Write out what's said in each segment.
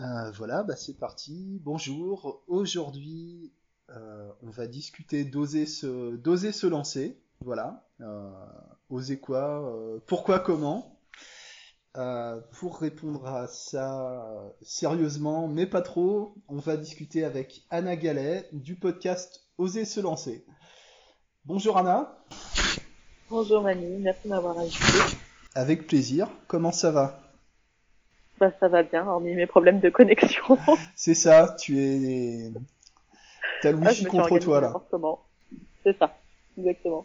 Euh, voilà, bah c'est parti. Bonjour. Aujourd'hui, euh, on va discuter d'oser se, d'oser se lancer. Voilà. Euh, oser quoi Pourquoi Comment Pour répondre à ça sérieusement, mais pas trop, on va discuter avec Anna Gallet du podcast Oser se lancer. Bonjour Anna. Bonjour Manu, merci de m'avoir invité. Avec plaisir. Comment ça va? Bah, ça va bien, hormis mes problèmes de connexion. C'est ça, tu es... T'as le Ah, wifi suis contre toi là. C'est ça, exactement.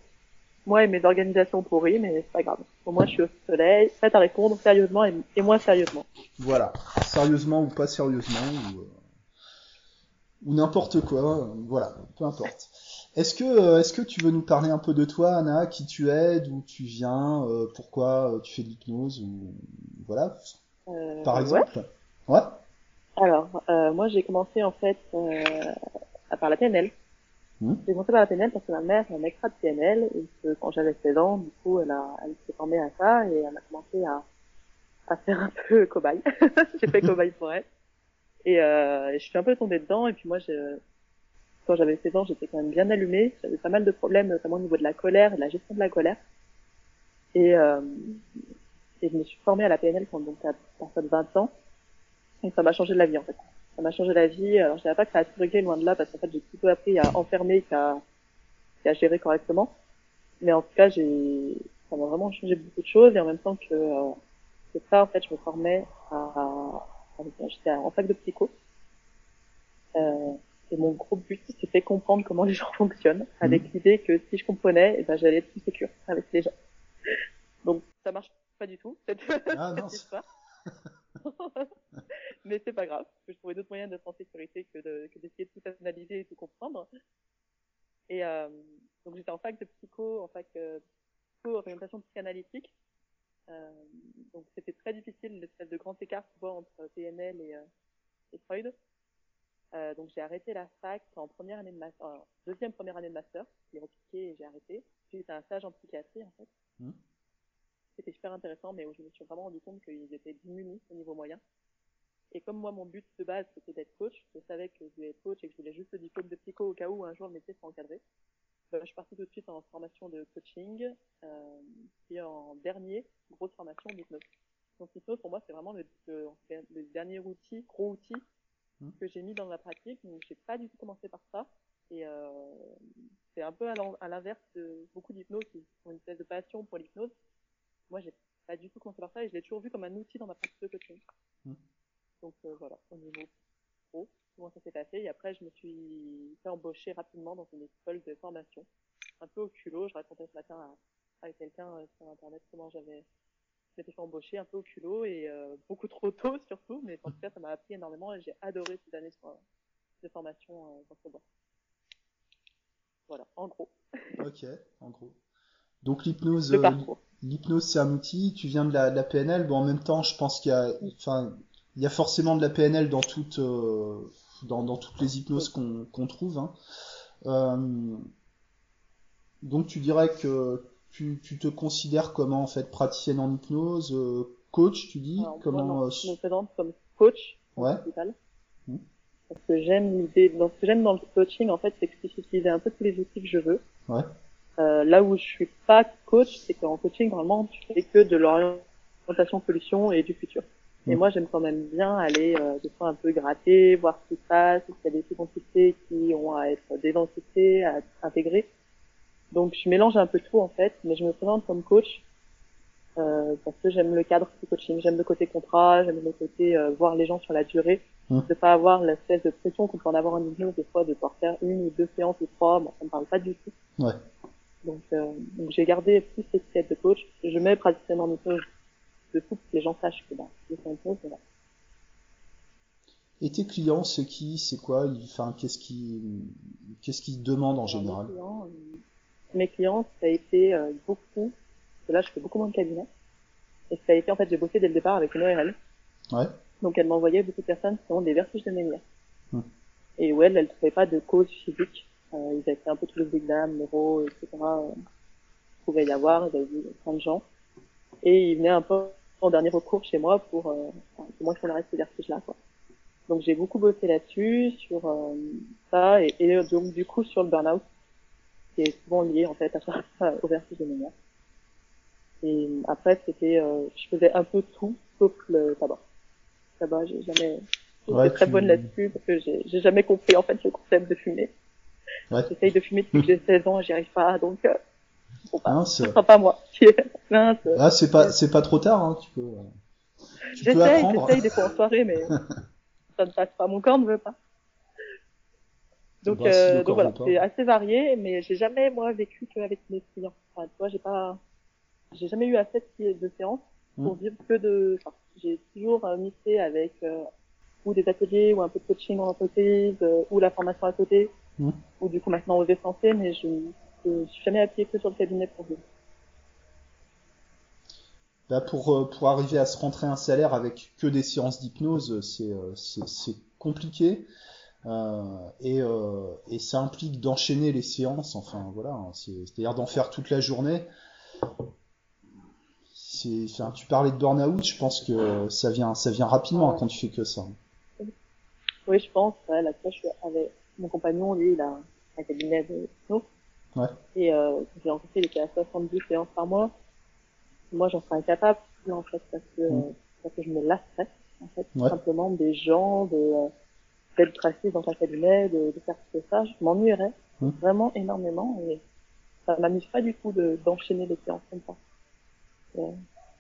Moi et mes organisations pourries, mais c'est pas grave. Au moins, je suis au soleil, prête à répondre sérieusement et, et moins sérieusement. Voilà, sérieusement ou pas sérieusement, ou, euh, ou n'importe quoi, euh, voilà, peu importe. Est-ce que, euh, est-ce que tu veux nous parler un peu de toi, Anna, qui tu es, d'où tu viens, euh, pourquoi tu fais de l'hypnose, ou voilà, par ouais. exemple. Ouais. Alors, euh, moi, j'ai commencé en fait euh, par la PNL. Mhm. J'ai commencé par la PNL parce que ma mère est un extra de PNL et que quand j'avais 16 ans, du coup, elle, a, elle s'est formée à ça et elle a commencé à, à faire un peu cobaye. j'ai fait cobaye pour elle. Et euh, je suis un peu tombée dedans et puis moi, je, quand j'avais 16 ans, j'étais quand même bien allumée. J'avais pas mal de problèmes, notamment au niveau de la colère et de la gestion de la colère. Et, euh, et je me suis formée à la PNL quand donc à partir de 20 ans. Et ça m'a changé de la vie en fait. Ça m'a changé la vie. Alors je dirais pas que ça a réglé loin de là parce qu'en fait j'ai plutôt appris à enfermer qu'à qu'à gérer correctement. Mais en tout cas j'ai ça m'a vraiment changé beaucoup de choses et en même temps que euh, que ça en fait je me formais à, à- j'étais en fac de psycho. Euh, et mon gros but c'était comprendre comment les gens fonctionnent avec l'idée que si je comprenais eh ben j'allais être plus sécure avec les gens. Donc ça marche pas du tout cette, Ah, cette histoire. Mais c'est pas grave, parce que je trouvais d'autres moyens d'être en sécurité que de- que d'essayer de tout analyser et tout comprendre. Et euh, donc j'étais en fac de psycho, en fac euh, psycho orientation psychanalytique. Euh, donc c'était très difficile l'espèce de grand écart vois entre PNL et, et Freud. Donc j'ai arrêté la fac en première année de master, deuxième première année de master, j'ai repiqué et j'ai arrêté. J'ai fait un stage en psychiatrie en fait. Mhm. C'était super intéressant, mais où je me suis vraiment rendu compte qu'ils étaient diminués au niveau moyen. Et comme moi, mon but de base, c'était d'être coach, je savais que je voulais être coach et que je voulais juste le diplôme de psycho au cas où un jour le métier sera encadré. Euh, je suis partie tout de suite en formation de coaching, euh, et en dernier, grosse formation d'hypnose. Donc l'hypnose, pour moi, c'est vraiment le, le, le dernier outil, gros outil, Mhm. que j'ai mis dans ma pratique. Donc j'ai pas du tout commencé par ça. Et euh, c'est un peu à l'inverse de beaucoup d'hypnose qui ont une espèce de passion pour l'hypnose. Moi, j'ai pas du tout commencé par ça et je l'ai toujours vu comme un outil dans ma pratique de coaching. Mhm. Donc euh, voilà, au niveau pro, comment ça s'est passé. Et après, je me suis fait embaucher rapidement dans une école de formation, un peu au culot. Je racontais ce matin à, à quelqu'un euh, sur Internet comment j'avais je m'étais fait embaucher un peu au culot et euh, beaucoup trop tôt surtout. Mais en tout cas, ça m'a appris énormément et j'ai adoré ces années sur- de formation euh, dans ce bois. Voilà, en gros, Ok, en gros. Donc l'hypnose, euh, l'hypnose c'est un outil, tu viens de la, de la PNL, bon en même temps je pense qu'il y a, enfin, il y a forcément de la PNL dans toutes, euh, dans, dans toutes les hypnoses qu'on trouve. hein. Euh, donc tu dirais que tu, tu te considères comment en fait praticienne en hypnose, euh, coach tu dis, Alors, moi, comment non, euh, je me présente comme coach Ouais. principal. Mhm. Parce que j'aime l'idée, ce que j'aime dans le coaching, en fait, c'est que je puisse utiliser un peu tous les outils que je veux. Ouais. Euh, là où je suis pas coach, c'est qu'en coaching, normalement, tu fais que de l'orientation solution et du futur. Et Mhm. moi, j'aime quand même bien aller, euh, des fois un peu gratter, voir ce qui se passe, s'il y a des subtilités qui ont à être dédensitées, à intégrer. Donc, je mélange un peu tout, en fait, mais je me présente comme coach, euh, parce que j'aime le cadre du coaching, j'aime le côté contrat, j'aime le côté euh, voir les gens sur la durée, Mm. de pas avoir l'espèce de pression qu'on peut en avoir en hypnose des fois de devoir faire une ou deux séances ou trois, moi ça me parle pas du tout. Ouais. Donc, euh, donc j'ai gardé plus cette de coach. Je mets pratiquement en hypnose de pour que les gens sachent que bah, je fais une hypnose, voilà. Et tes clients, c'est qui, c'est quoi, enfin qu'est-ce qu'ils, qu'est-ce qu'ils demandent en général? Mes clients, euh, mes clients, ça a été euh, beaucoup, parce que là je fais beaucoup moins de cabinets, et ça a été en fait j'ai bossé dès le départ avec une ORL. Ouais. Donc elle m'envoyait beaucoup de personnes qui ont des vertiges de menhir. Hmm. Et où elle, elle trouvait pas de cause physique. Euh, ils avaient fait un peu tous les examens, neuro, etc. Euh, il pouvait y avoir, ils avaient vu plein de gens. Et ils venaient un peu en dernier recours chez moi pour, euh, enfin, que moi je leur reste ces vertiges là, quoi. Donc j'ai beaucoup bossé là-dessus, sur euh, ça, et, et, donc du coup sur le burn-out, qui est souvent lié en fait à ça, au vertige de mémoire. Et après c'était, euh, je faisais un peu tout sauf le tabac. Le tabac, j'ai jamais, Ouais, j'étais très tu- bonne là-dessus parce que j'ai jamais compris en fait le concept de fumer. Ouais. J'essaye de fumer depuis que j'ai 16 ans et j'y arrive pas, donc euh, bon, bah, ce sera pas moi. Mince. Ah, c'est pas, c'est pas trop tard, hein, tu peux, euh, peux J'essaye, apprendre. j'essaye des fois en soirée, mais ça ne passe pas. Mon corps ne veut pas. Donc, Bah, si euh, donc voilà, c'est assez varié, mais j'ai jamais moi vécu qu'avec mes clients. Enfin, tu vois, j'ai pas, j'ai jamais eu assez de, séances pour Mm. vivre que de. Enfin, j'ai toujours euh, mixé avec euh, ou des ateliers ou un peu de coaching en entreprise euh, ou la formation à côté Ou du coup maintenant aux essentiels, mais je, je suis jamais appuyée que sur le cabinet pour vivre. Là, pour, euh, pour arriver à se rentrer un salaire avec que des séances d'hypnose, c'est, euh, compliqué. Euh, et, euh, et ça implique d'enchaîner les séances, enfin voilà, hein, c'est, c'est-à-dire d'en faire toute la journée. Enfin, tu parlais de burn-out, je pense que ça vient, ça vient rapidement hein, Ouais. quand tu fais que ça. Oui, je pense. Ouais, là, je suis avec mon compagnon, lui, il a un cabinet de hypnose. Ouais. Et euh, j'ai rencontré, il était à 70 séances par mois. Moi, j'en serais incapable, en fait, parce que, Mm. euh, parce que je me lasserais, en fait, Ouais. simplement des gens, de euh, d'être assise dans un cabinet, de, de faire tout ça. Je m'ennuierais Mm. vraiment énormément et ça m'amuse pas du tout de d'enchaîner les séances comme ça. Euh,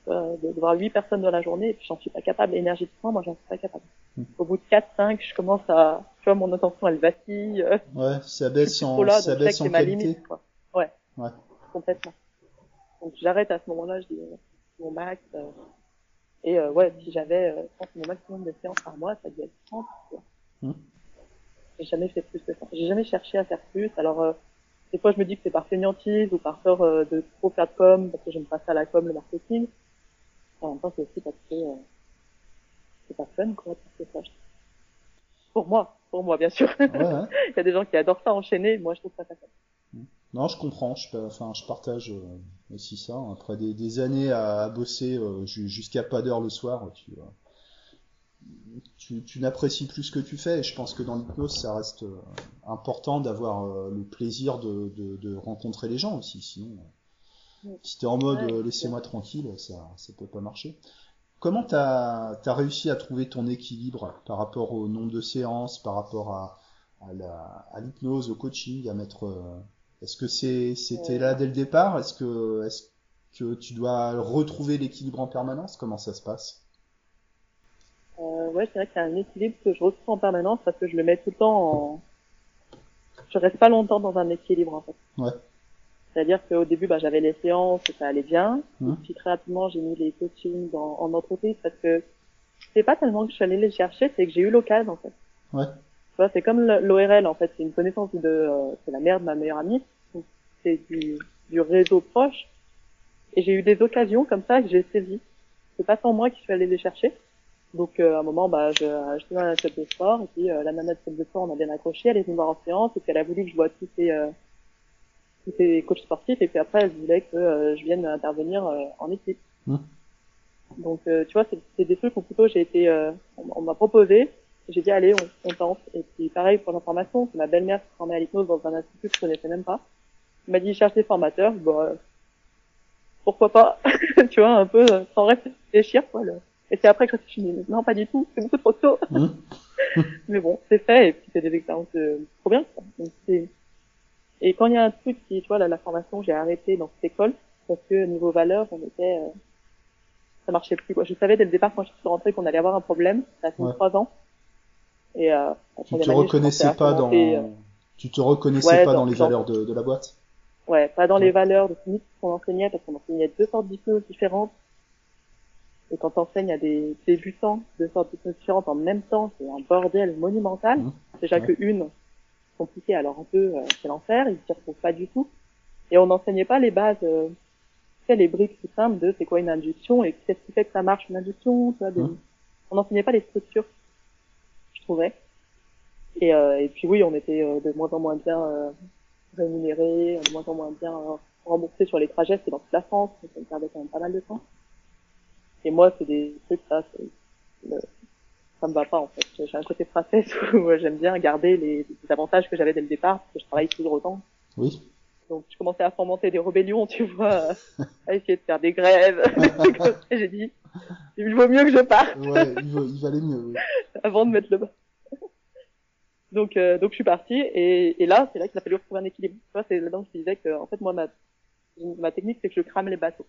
euh, de, de voir huit personnes dans la journée et puis j'en suis pas capable énergétiquement, moi j'en suis pas capable. Au bout de 4, 5, je commence à, tu vois, mon attention elle vacille, euh, Ouais, ça baisse en, là, ça baisse en qualité. limite, quoi. Ouais. Ouais. Complètement. Donc j'arrête à ce moment-là, je dis euh, mon max. euh, et euh, ouais, si j'avais, euh, je pense que mon maximum de séances par mois, ça devait être 30. Quoi. Mm. J'ai jamais fait plus que ça. J'ai jamais cherché à faire plus. Alors euh, des fois je me dis que c'est par fainéantise ou par peur euh, de trop faire de com parce que j'aime pas ça la com, le marketing. En même temps c'est aussi parce que euh, c'est pas fun quoi, tout ça. Pour moi, pour moi bien sûr. Ouais, ouais. Il y a des gens qui adorent ça enchaîner, moi je trouve ça pas fun. Non, je comprends. Je, enfin, je partage euh, aussi ça. Après des, des années à, à bosser euh, ju- jusqu'à pas d'heure le soir, tu, euh, tu, tu n'apprécies plus ce que tu fais. Et je pense que dans l'hypnose, ça reste euh, important d'avoir euh, le plaisir de, de, de rencontrer les gens aussi. Sinon, euh, si t'es en mode Ouais, laissez-moi tranquille, ça, ça peut pas marcher. Comment t'as as réussi à trouver ton équilibre par rapport au nombre de séances, par rapport à, à l'hypnose, au coaching, à mettre euh, est-ce que c'est c'était Euh. là dès le départ? Est-ce que est-ce que tu dois retrouver l'équilibre en permanence? Comment ça se passe? Euh, ouais, c'est vrai qu'il y a un équilibre que je retrouve en permanence parce que je le mets tout le temps en... Je reste pas longtemps dans un équilibre, en fait. Ouais. C'est-à-dire qu'au début, bah, j'avais les séances et ça allait bien. Et puis très rapidement, j'ai mis les coachings en, en entreprise parce que c'est pas tellement que je suis allée les chercher, c'est que j'ai eu l'occasion, en fait. Ouais. Tu vois, c'est comme l'ORL, en fait. C'est une connaissance de, euh, c'est la mère de ma meilleure amie. C'est du, du réseau proche. Et j'ai eu des occasions comme ça que j'ai saisies. C'est pas sans moi je suis allée les chercher. Donc euh, à un moment, bah, je, je suis dans la salle de sport et puis euh, la nana de salle de sport, on a bien accroché, elle est venue voir en séance et puis elle a voulu que je vois tous ces, tous ces coachs sportifs et puis après elle voulait que euh, je vienne intervenir euh, en équipe. Mm. Donc euh, tu vois, c'est des trucs où plutôt j'ai été, euh, on, on m'a proposé, j'ai dit allez, on, on tente. Et puis pareil pour l'information, c'est ma belle-mère qui se formait à l'hypnose dans un institut que je connaissais même pas. Elle m'a dit cherche des formateurs, bon, euh, pourquoi pas, tu vois, un peu sans réfléchir quoi. Le... Et c'est après que je suis dit, non, pas du tout, c'est beaucoup trop tôt. Mhm. Mais bon, c'est fait, et puis c'est des expériences euh, trop bien. quoi. Donc, c'est- et quand il y a un truc qui, tu vois, là, la formation, j'ai arrêté dans cette école, parce que niveau valeur, on était, euh, ça marchait plus, quoi. Je savais dès le départ, quand je suis rentrée, qu'on allait avoir un problème. Ça a fait trois ans. Et, euh, la Tu te reconnaissais pas dans euh, tu te reconnaissais Ouais, pas dans, dans- les valeurs de, de la boîte? Ouais, pas dans Ouais. les valeurs de ce qu'on enseignait, parce qu'on enseignait deux sortes d'hypnose différentes. Et quand t'enseignes à des débutants deux sortes d'hypnose différentes en même temps, c'est un bordel monumental. Mhm. Déjà Ouais. que une, compliquée, alors un peu, euh, c'est l'enfer, ils s'y retrouvent pas du tout. Et on n'enseignait pas les bases, euh, les briques tout simples de c'est quoi une induction et qu'est-ce qui fait que ça marche une induction, tu vois, des- Mhm. on n'enseignait pas les structures, je trouvais. Et, euh, et puis oui, on était euh, de moins en moins bien euh, rémunérés, de moins en moins bien remboursés sur les trajets, c'est dans toute la France, donc ça me perdait quand même pas mal de temps. Et moi, c'est des trucs, ça, c'est le- ça me va pas en fait. J'ai un côté princesse où j'aime bien garder les, les avantages que j'avais dès le départ parce que je travaille toujours autant. Oui. Donc je commençais à fomenter des rébellions, tu vois, à essayer de faire des grèves. J'ai dit, il vaut mieux que je parte Ouais, il, va- il valait mieux. oui. avant de mettre le bas. Donc, euh, donc je suis partie et, et là, c'est là qu'il a fallu retrouver un équilibre. Tu vois, c'est là-dedans que je disais que, en fait, moi, ma, ma technique, c'est que je crame les bateaux.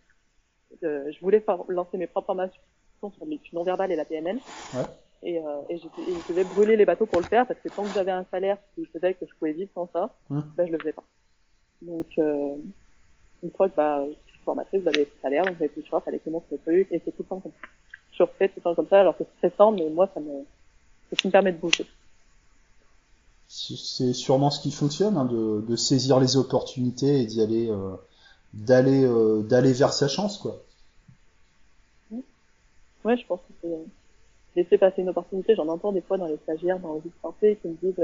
Euh, je voulais lancer mes propres formations sur l'étude non verbale et la PNL. Ouais. Et, euh, et, et je devais brûler les bateaux pour le faire parce que tant que j'avais un salaire qui faisait que je pouvais vivre sans ça, Hum. ben je le faisais pas. Donc, euh, une fois que bah, je suis formatrice, j'avais le salaire, donc j'avais plus le choix, fallait que je monte le truc, et c'est tout le temps comme ça. Je refais tout le temps comme ça, alors que c'est stressant, mais moi, ça me, c'est ce qui me permet de bouger. C'est sûrement ce qui fonctionne, hein, de, de saisir les opportunités et d'y aller, euh, d'aller, euh, d'aller vers sa chance, quoi. Ouais, je pense que c'est, laisser passer une opportunité, j'en entends des fois dans les stagiaires, dans les dispensés, qui me disent,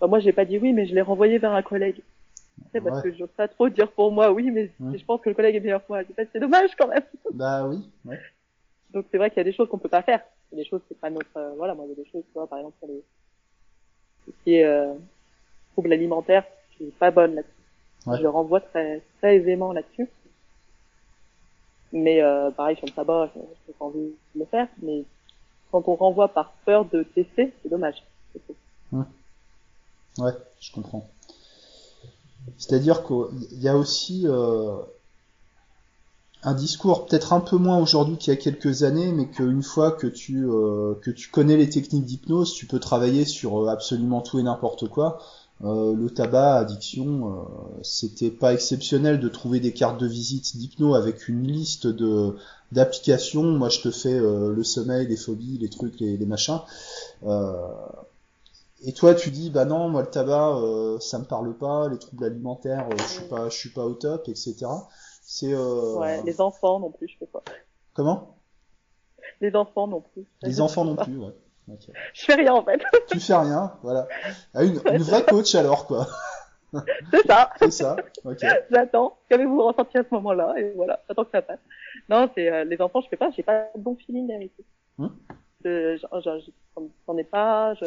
euh, moi, j'ai pas dit oui, mais je l'ai renvoyé vers un collègue. Tu sais, parce Ouais. que j'ose pas trop dire pour moi oui, mais Mm. je pense que le collègue est meilleur que moi. Je bah, c'est dommage quand même. Bah oui. Ouais. Donc c'est vrai qu'il y a des choses qu'on peut pas faire. Il y a des choses c'est pas notre euh, voilà, moi il y a des choses, tu vois, par exemple sur les tout ce qui est euh, troubles alimentaires, je suis pas bonne là-dessus. Ouais. Je le renvoie très très aisément là-dessus. Mais euh, pareil sur le tabac, je j'ai pas envie de le faire, mais quand on renvoie par peur de tester, c'est dommage. trouve. Ouais, je comprends. C'est-à-dire qu'il y a aussi euh, un discours peut-être un peu moins aujourd'hui qu'il y a quelques années, mais qu'une fois que tu euh, que tu connais les techniques d'hypnose, tu peux travailler sur euh, absolument tout et n'importe quoi. Euh, le tabac, addiction, euh, c'était pas exceptionnel de trouver des cartes de visite d'hypno avec une liste de d'applications. Moi, je te fais euh, le sommeil, les phobies, les trucs, les, les machins. Euh, et toi, tu dis, bah non, moi le tabac, euh, ça me parle pas, les troubles alimentaires, euh, je suis pas, je suis pas au top, etc. C'est euh... Ouais, les enfants non plus, je fais pas. comment? Les enfants non plus. Les enfants non plus, ouais. Ok. Je fais rien en fait. Tu fais rien, voilà. Ah, une, une vraie coach alors, quoi. c'est ça. C'est ça. Ok. J'attends. Qu'avez-vous ressenti à ce moment-là? Et voilà, j'attends que ça passe. Non, c'est euh, les enfants, je fais pas. J'ai pas de bon feeling avec eux. Je- j'en- ai pas. Je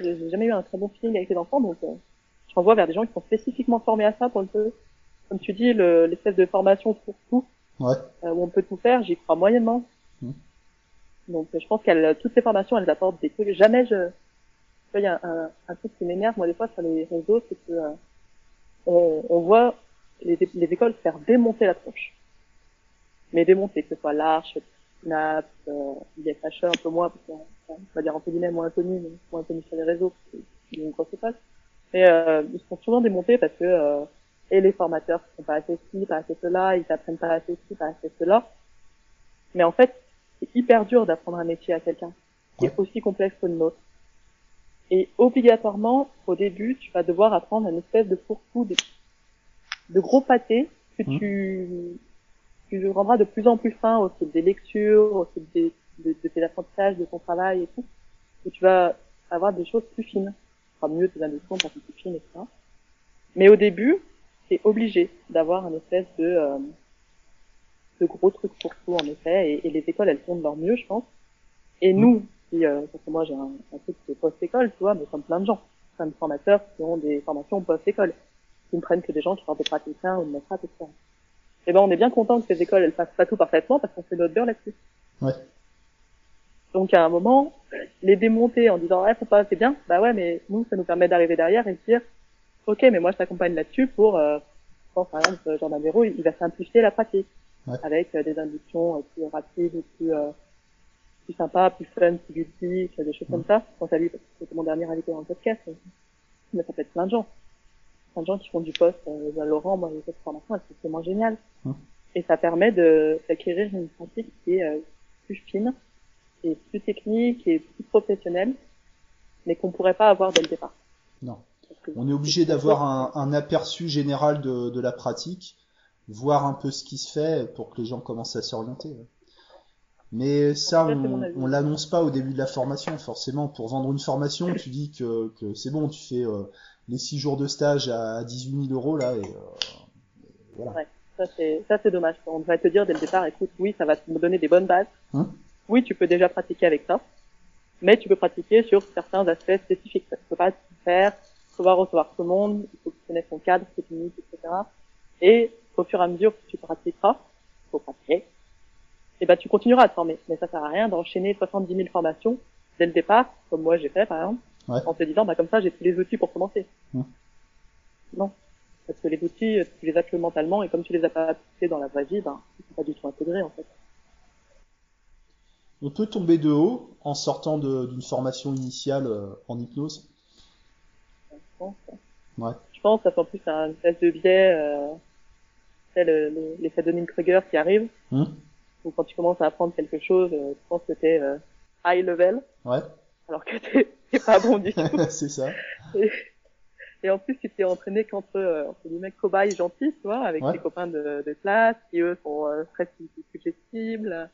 j'ai jamais eu un très bon feeling avec les enfants, donc euh, je renvoie vers des gens qui sont spécifiquement formés à ça pour le peu. Comme tu dis, le- l'espèce de formation pour tout, Ouais. euh, où on peut tout faire, j'y crois moyennement. Hmm. Donc je pense qu'elles, toutes ces formations, elles apportent des trucs. Jamais je, il y a un, un truc qui m'énerve moi des fois sur les réseaux, c'est que euh, on, on voit les, les écoles faire démonter la tronche. Mais démonter, que ce soit l'Arche, Snap, euh, IFHE, un peu moins, parce que, on va dire entre guillemets moins connu, mais moins connu sur les réseaux, c'est une grosse école. Mais euh, ils sont souvent démontés parce que euh, et les formateurs sont pas assez ci, pas assez cela, ils apprennent pas assez ci, pas assez cela. Mais en fait, c'est hyper dur d'apprendre un métier à quelqu'un qui est aussi complexe que le nôtre. Et obligatoirement, au début, tu vas devoir apprendre un espèce de fourre-tout, de, de gros pâtés que Mhm. tu, tu rendras de plus en plus fin au fil des lectures, au fil des, de, de tes apprentissages, de ton travail et tout. Et tu vas avoir des choses plus fines. Tu feras mieux tes inductions quand c'est plus fine, etc. Mais au début, c'est obligé d'avoir un espèce de, euh, de gros truc pour tout, en effet. Et, et les écoles, elles font de leur mieux, je pense. Et nous, si, euh, parce que moi j'ai un, un truc de post-école, tu vois, mais comme plein de gens, plein de formateurs qui ont des formations post-école, qui ne prennent que des gens qui sortent de praticiens ou de maîtres, etc. Et ben on est bien content que ces écoles, elles fassent pas tout parfaitement parce qu'on fait notre beurre là-dessus. Ouais. Donc à un moment, les démonter en disant ouais faut pas c'est bien, bah ouais mais nous ça nous permet d'arriver derrière et de dire ok mais moi je t'accompagne là-dessus pour euh, je pense par exemple Jordan Véro il va simplifier la pratique Ouais. avec euh, des inductions euh, plus rapides, plus euh, plus sympas, plus fun, plus ludiques, des choses comme ça. Quand à lui parce que c'était mon dernier invité dans le podcast, mais ça peut être plein de gens, plein de gens qui font du poste. Euh, Laurent, moi les autres formations, elles sont vraiment géniales Mm. et ça permet de d'acquérir une pratique qui est euh, plus fine et plus technique et plus professionnelle, mais qu'on pourrait pas avoir dès le départ. Non. On est obligé d'avoir un, un aperçu général de, de la pratique, voir un peu ce qui se fait pour que les gens commencent à s'orienter. Mais ça, on, on l'annonce pas au début de la formation, forcément. Pour vendre une formation, tu dis que, que c'est bon, tu fais euh, les six jours de stage à 18 000 euros là, et euh, voilà. Ouais. Ça c'est ça c'est dommage. On devrait te dire dès le départ, écoute, oui, ça va te donner des bonnes bases. Hein? Oui, tu peux déjà pratiquer avec ça. mais tu peux pratiquer sur certains aspects spécifiques. Tu peux pas tout faire, tu peux pas recevoir tout le monde, il faut que tu connaisses ton cadre, limites, etc. Et au fur et à mesure que tu pratiqueras, faut pratiquer, et ben tu continueras à te former. Mais ça sert à rien d'enchaîner 70 000 formations dès le départ, comme moi j'ai fait par exemple, Ouais. en te disant bah comme ça j'ai tous les outils pour commencer. Mm. Non, parce que les outils tu les as que mentalement et comme tu les as pas appliqués dans la vraie vie, ben ils sont pas du tout intégrés en fait. On peut tomber de haut en sortant d'une formation initiale euh, en hypnose? Je pense. Ouais. Je pense que ça fait en plus un espèce de biais, euh, c'est le- le- l'effet de Kruger qui arrive, Hum où quand tu commences à apprendre quelque chose, euh, tu penses que t'es euh, high level, Ouais, alors que t'es pas bon du tout. c'est ça. Et, et en plus, tu t'es entraîné qu'entre euh, entre guillemets cobayes gentils, tu vois, avec Ouais. tes copains de, de classe, qui eux sont euh, très suggestibles,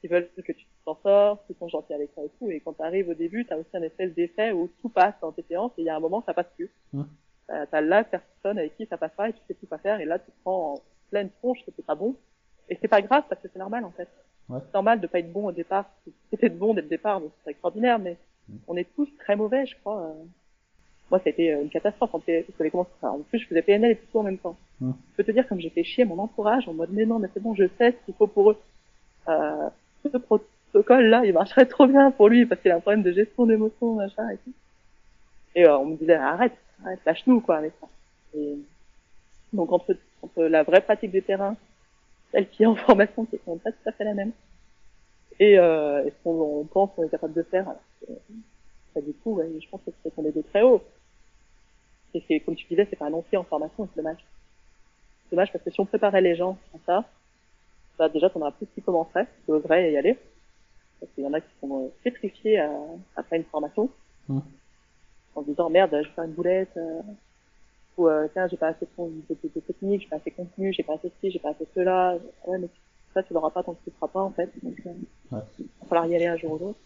qui veulent que tu t'en sortes, qui sont gentils avec toi et tout. Et quand t'arrives au début, t'as aussi un espèce d'effet où tout passe dans tes séances et il y a un moment, ça passe plus. Mhm. T'as t'as la personne avec qui ça passe pas et tu sais plus quoi faire et là, tu te prends en pleine tronche que c'est pas bon. Et c'est pas grave parce que c'est normal en fait. Ouais. C'est normal de pas être bon au départ. C'était bon dès le départ, donc c'est extraordinaire, mais Mhm. on est tous très mauvais, je crois. euh. Moi, ça a été euh, une catastrophe en fait, parce que les commencés- enfin, En plus, je faisais PNL et tout en même temps. Mm. Je peux te dire comme j'ai fait chier mon entourage en mode mais non, mais c'est bon, je sais ce qu'il faut pour eux. Euh, ce protocole-là, il marcherait trop bien pour lui parce qu'il a un problème de gestion d'émotions, machin et tout. Et euh, on me disait arrête, arrête, lâche-nous quoi avec ça. Et donc entre, entre la vraie pratique du terrain, celle qui est en formation, qui est pas tout à fait la même, et, euh, et ce qu'on on pense qu'on est capable de faire, alors que, pas du tout, ouais, je pense que c'est tombé de très haut. Et c'est, comme tu disais, c'est pas annoncé en formation, c'est dommage. C'est dommage parce que si on préparait les gens à ça, bah déjà t'en auras plus qui commenceraient, qui oseraient y aller. Parce qu'il y en a qui sont euh, pétrifiés après une formation. Mm. En se disant merde, je vais faire une boulette, euh, ou euh, tiens, j'ai pas assez de, de, de, de technique, j'ai pas assez de contenu, j'ai pas assez de ci, j'ai pas assez de cela. Ouais, mais ça, tu l'auras pas tant que tu le feras pas, en fait. Donc, euh, Ouais. il va falloir y aller un jour ou l'autre.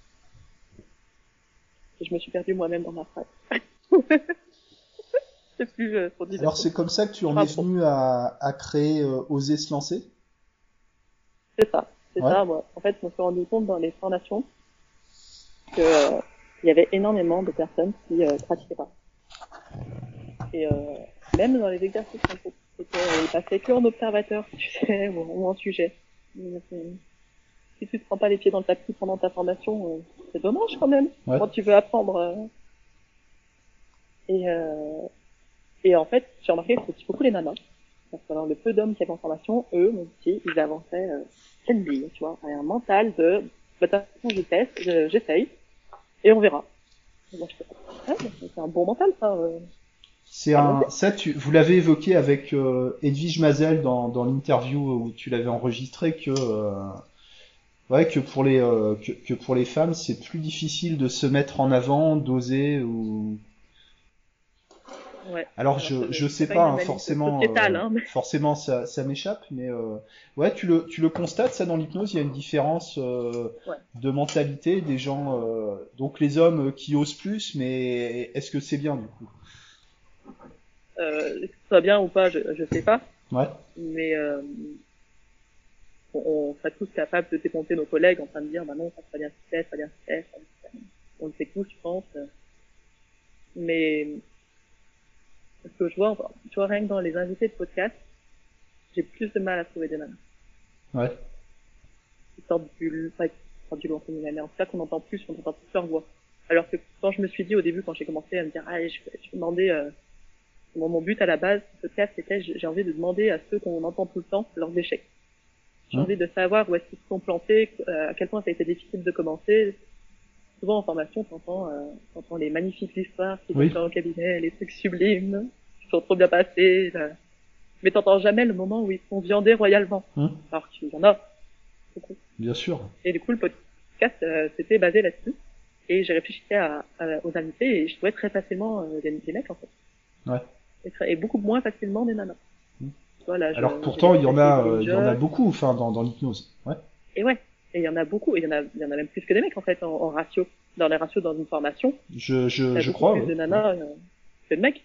Et je me suis perdue moi-même dans ma phrase. c'est plus euh. Alors c'est comme ça que tu en es venu à, à créer euh, Oser se lancer? C'est ça, c'est Ouais. ça. Moi. En fait, je me suis rendu compte dans les formations que euh, il y avait énormément de personnes qui euh, pratiquaient pas. Et euh, même dans les exercices en groupe, c'était euh, ils passaient que en observateur, tu sais, ou, ou en sujet. Donc, euh, Si tu te prends pas les pieds dans le tapis pendant ta formation, euh, c'est dommage quand même. Ouais. Quand tu veux apprendre. Et euh, et en fait, j'ai remarqué que c'était beaucoup les nanas. Parce que alors, le peu d'hommes qui avaient en formation, eux, mon petit, ils avançaient euh, bille, tu vois, un mental de, bah, de toute façon, je teste, je- j'essaye, et on verra. Ouais, c'est un bon mental, ça. euh. C'est un, ça, tu, vous l'avez évoqué avec euh, Edwige Mazel dans, dans l'interview où tu l'avais enregistré que, euh, ouais, que pour les, euh, que, que pour les femmes, c'est plus difficile de se mettre en avant, d'oser ou. Ouais. Alors, Alors, je, je sais pas hein, forcément, sociétale, euh, hein, mais- forcément, ça, ça m'échappe, mais euh, ouais, tu le, tu le constates ça dans l'hypnose, il y a une différence euh, Ouais. de mentalité des gens, donc les hommes qui osent plus, mais est-ce que c'est bien du coup? Euh, que ce soit bien ou pas, je, je sais pas, Ouais. mais euh, on, on serait tous capables de démonter nos collègues en train de dire, bah non, ça pas bien ce que c'est, c'est pas bien ce que c'est, c'est pas bien ce que c'est. On le fait tous, je pense. Mais ce que je vois, enfin, tu vois, rien que dans les invités de podcast, j'ai plus de mal à trouver des nanas. Ouais. Qui sortent du, qui sortent du entre guillemets, mais en tout cas qu'on entend plus, on entend plus leur voix. Alors que quand je me suis dit au début, quand j'ai commencé à me dire, ah, je, vais- je demander, euh, mon, mon but à la base du podcast, c'était, j'ai envie de demander à ceux qu'on entend tout le temps leurs échecs. J'ai Mmh. envie de savoir où est-ce qu'ils se sont plantés, euh, à quel point ça a été difficile de commencer. Souvent en formation, t'entends, euh, t'entends les magnifiques histoires qui Oui. sont au cabinet, les trucs sublimes, sont trop bien passés, là. mais t'entends jamais le moment où ils sont viandés royalement. Mmh. Alors qu'il y en a beaucoup. Bien sûr. Et du coup, le podcast, euh, c'était basé là-dessus. Et j'ai réfléchi à, à- aux invités et je trouvais très facilement euh, des, des mecs, en fait. Ouais. Et, très- et beaucoup moins facilement des nanas. Mm. Tu vois, là, je- Alors pourtant, il y en a, euh, il y en a beaucoup, enfin, dans, dans l'hypnose. Ouais. Et ouais. Et il y en a beaucoup. Et il y en a, il y en a même plus que des mecs, en fait, en, en ratio. Dans les ratios dans une formation, Je, je, il y a je crois. plus ouais. de nanas euh, que de mecs.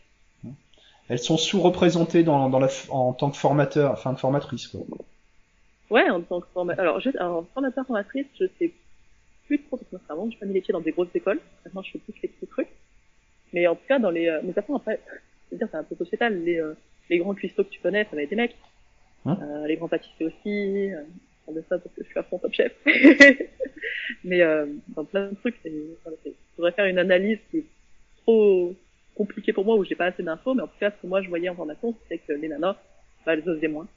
Elles sont sous-représentées dans, dans la, en tant que formateur, enfin, formatrice, quoi. Ouais, en tant que formateur. Alors, je, en formateur formatrice, je sais plus trop, parce que avant, je pas mis les pieds dans des grosses écoles. Maintenant, je fais plus les petits trucs. Mais en tout cas, dans les, euh, mais après, après, c'est dire, c'est un peu sociétal. Les, euh, les grands cuistots que tu connais, ça va être des mecs. Hein euh, les grands pâtissiers aussi. Euh, de ça parce que je suis à fond top chef. mais euh, dans plein de trucs, c'est, voilà, c'est- je devrais faire une analyse qui est trop compliquée pour moi où j'ai pas assez d'infos. Mais en tout cas, ce que moi je voyais en formation, c'est que les nanas, bah, elles osaient moins.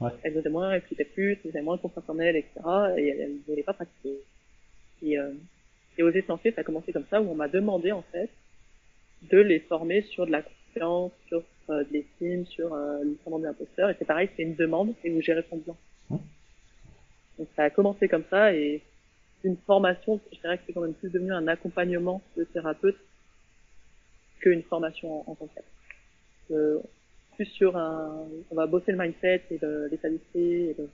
Ouais. Elles osaient moins, elles flippaient plus, elles avaient moins de confiance en elles, etc. Et elles, elles voulaient pas pratiquer. Et, euh, et oser se lancer, ça a commencé comme ça, où on m'a demandé en fait de les former sur de la confiance, sur euh, de l'estime, sur euh, le syndrome de l'imposteur. Et c'est pareil, c'est une demande et où j'ai répondu. Mmh. Donc ça a commencé comme ça et une formation, je dirais que c'est quand même plus devenu un accompagnement de thérapeute qu'une formation en, en tant que telle. Euh, plus sur un, on va bosser le mindset et l'état d'esprit, et le-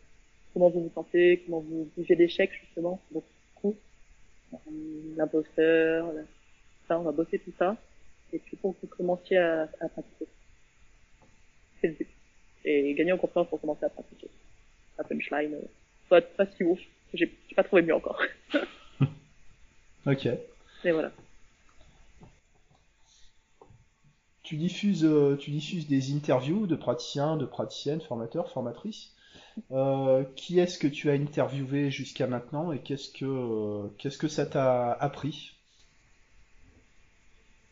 comment vous vous sentez, comment vous bougez d'échecs justement, beaucoup. Euh, L'imposteur, la- ça, on va bosser tout ça. Et puis pour que vous commenciez à, à pratiquer. C'est le but. Et gagner en confiance pour commencer à pratiquer. La punchline, euh, pas, pas si ouf. J'ai pas trouvé mieux encore. Ok. Mais voilà. Tu diffuses, euh, tu diffuses des interviews de praticiens, de praticiennes, formateurs, formatrices. Euh, qui est-ce que tu as interviewé jusqu'à maintenant et qu'est-ce que, euh, qu'est-ce que ça t'a appris?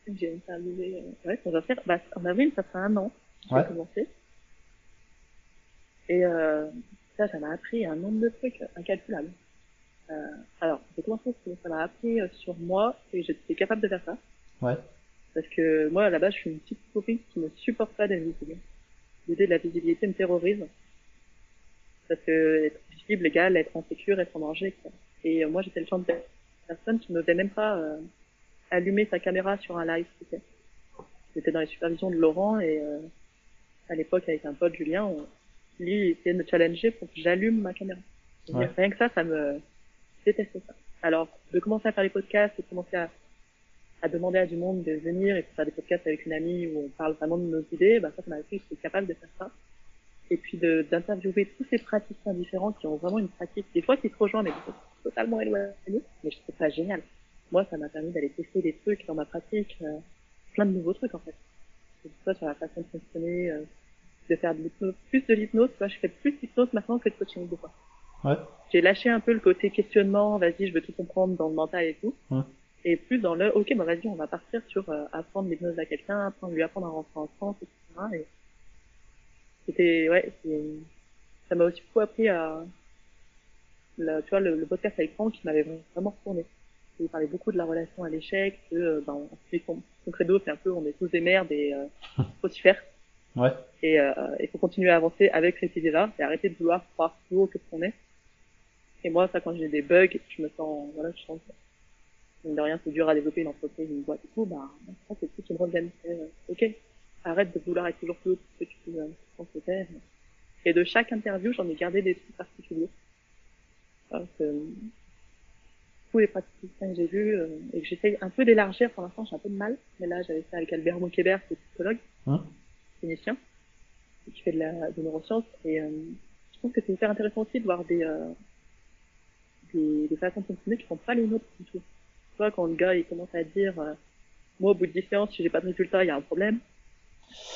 J'ai interviewé, ouais, ça va faire, bah, en avril, ça fait un an que Ouais. j'ai commencé. Et, euh, ça, ça m'a appris un nombre de trucs incalculables. Alors, j'ai commencé ça m'a appris sur moi et j'étais capable de faire ça. Ouais. Parce que moi, à la base, je suis une petite souris qui ne supporte pas d'être visible. L'idée de la visibilité me terrorise. Parce que être visible égale être insécure, être en danger, etc. Et euh, moi, j'étais le genre de personne qui n'osait même pas euh, allumer sa caméra sur un live. tu sais. J'étais dans les supervisions de Laurent et euh, à l'époque, avec un pote, Julien, on, lui, il essayait de me challenger pour que j'allume ma caméra. Ouais. Rien que ça, ça me détestait ça. Alors, de commencer à faire les podcasts, de commencer à, à demander à du monde de venir et de faire des podcasts avec une amie où on parle vraiment de nos idées, bah ça, ça m'a appris que j'étais capable de faire ça. Et puis d'interviewer tous ces praticiens différents qui ont vraiment une pratique, des fois qui se rejoignent, mais des fois totalement éloignés. Mais je trouve ça génial. Moi, ça m'a permis d'aller tester des trucs dans ma pratique, euh, plein de nouveaux trucs en fait. Que ce soit sur la façon de fonctionner, euh, de faire de l'hypnose, plus de l'hypnose, je fais plus d'hypnose maintenant que de coaching fois. Ouais. J'ai lâché un peu le côté questionnement, vas-y, je veux tout comprendre dans le mental et tout. Ouais. Et plus dans le, ok, bah vas-y, on va partir sur euh, apprendre l'hypnose à quelqu'un, apprendre, lui apprendre à rentrer en France, etc. Et c'était, ouais, ça m'a aussi beaucoup appris à, le, tu vois, le, le podcast avec Franck, qui m'avait vraiment retourné. Il parlait beaucoup de la relation à l'échec, que, euh, ben, on, son, son credo, c'est un peu, on est tous des merdes et euh, faut s'y faire. Ouais. Et euh, il faut continuer à avancer avec cette idée-là et arrêter de vouloir croire plus haut que ce qu'on est. Et moi, ça, quand j'ai des bugs, je me sens, voilà, je sens mine de rien, c'est dur à développer une entreprise, une boîte et tout, bah, ça, c'est tout qui me reviennent. C'est, euh, ok, arrête de vouloir être toujours plus haut que ce que tu euh, penses que t'es. Et de chaque interview, j'en ai gardé des trucs particuliers. Parce que, euh, tous les praticiens que j'ai vus, euh, et que j'essaye un peu d'élargir, pour l'instant, j'ai un peu de mal. Mais là, j'avais fait avec Albert Moukébert, qui est psychologue, Hein? Clinicien, et qui fait de la de neurosciences. Et euh, je trouve que c'est hyper intéressant aussi de voir des, euh, des, des façons de fonctionner qui sont pas les nôtres du tout. Tu vois, quand le gars il commence à dire, euh, moi au bout de 10 séances, si j'ai pas de résultat, il y a un problème.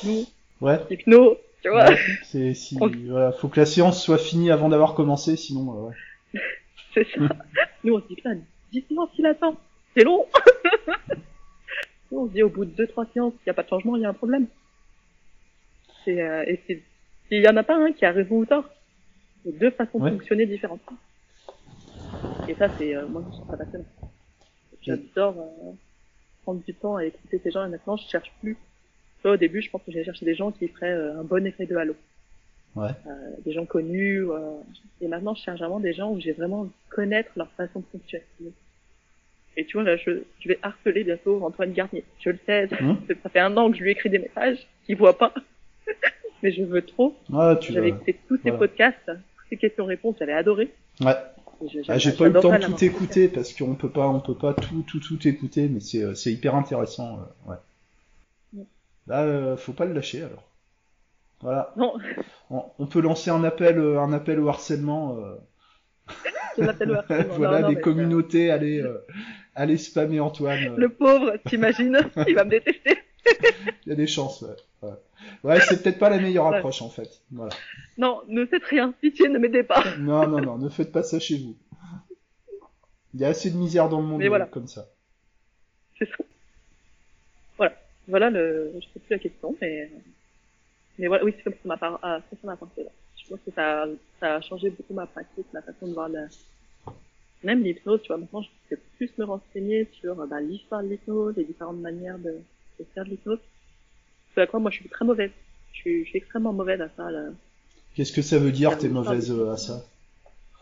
Nous, Ouais. hypno, tu vois, Ouais. C'est si, voilà, faut que la séance soit finie avant d'avoir commencé, sinon. euh, ouais. c'est ça. Nous on se dit, putain, 10 séances il attend, c'est long. Nous on se dit, au bout de 2-3 séances, il n'y a pas de changement, il y a un problème. C'est, euh, et c'est, il y en a pas un qui a raison ou tort. C'est deux façons Ouais. de fonctionner différentes. Et ça, c'est, euh, moi, je trouve ça passionnant. J'adore euh, prendre du temps à écouter ces gens et maintenant, je cherche plus. Tu vois, au début, je pense que j'allais chercher des gens qui feraient euh, un bon effet de halo. Ouais. Euh, des gens connus. euh, et maintenant, je cherche vraiment des gens où j'ai vraiment envie de connaître leur façon de fonctionner. Et tu vois, là, je, je vais harceler bientôt Antoine Garnier. Je le sais, Hum. ça fait un an que je lui écris des messages qu'il voit pas. Mais je veux trop. Tu J'avais écouté tous ces voilà. podcasts, toutes ces questions-réponses, j'avais adoré. Ouais. Je- Ah, j'ai pas eu le temps de tout écouter parce qu'on peut pas, on peut pas tout, tout, tout écouter, mais c'est, euh, c'est hyper intéressant. euh, ouais. Ouais. Là, euh, faut pas le lâcher alors. Voilà. Non, On, on peut lancer un appel, euh, un appel au harcèlement. euh, harcèlement. voilà, Non, mais, communautés, allez, euh, allez spammer Antoine. Le pauvre, t'imagines Il va me détester. Il y a des chances, ouais. Ouais, Ouais, c'est peut-être pas la meilleure approche, en fait. Voilà. Non, ne faites rien. Pitié, ne m'aidez pas. Non, non, non, ne faites pas ça chez vous. Il y a assez de misère dans le monde voilà. comme ça. C'est ça. Voilà. Voilà le, je sais plus la question, mais, mais voilà, oui, c'est comme ça m'a par, ah, ça m'a apporté là. Je pense que ça, ça a changé beaucoup ma pratique, ma façon de voir la, même l'hypnose, tu vois, maintenant je sais plus me renseigner sur, bah, l'histoire de l'hypnose, les différentes manières de, de faire de l'hypnose. À quoi moi je suis très mauvaise. Je suis, je suis extrêmement mauvaise à ça, là. Qu'est-ce que ça veut dire, t'es mauvaise euh, à ça?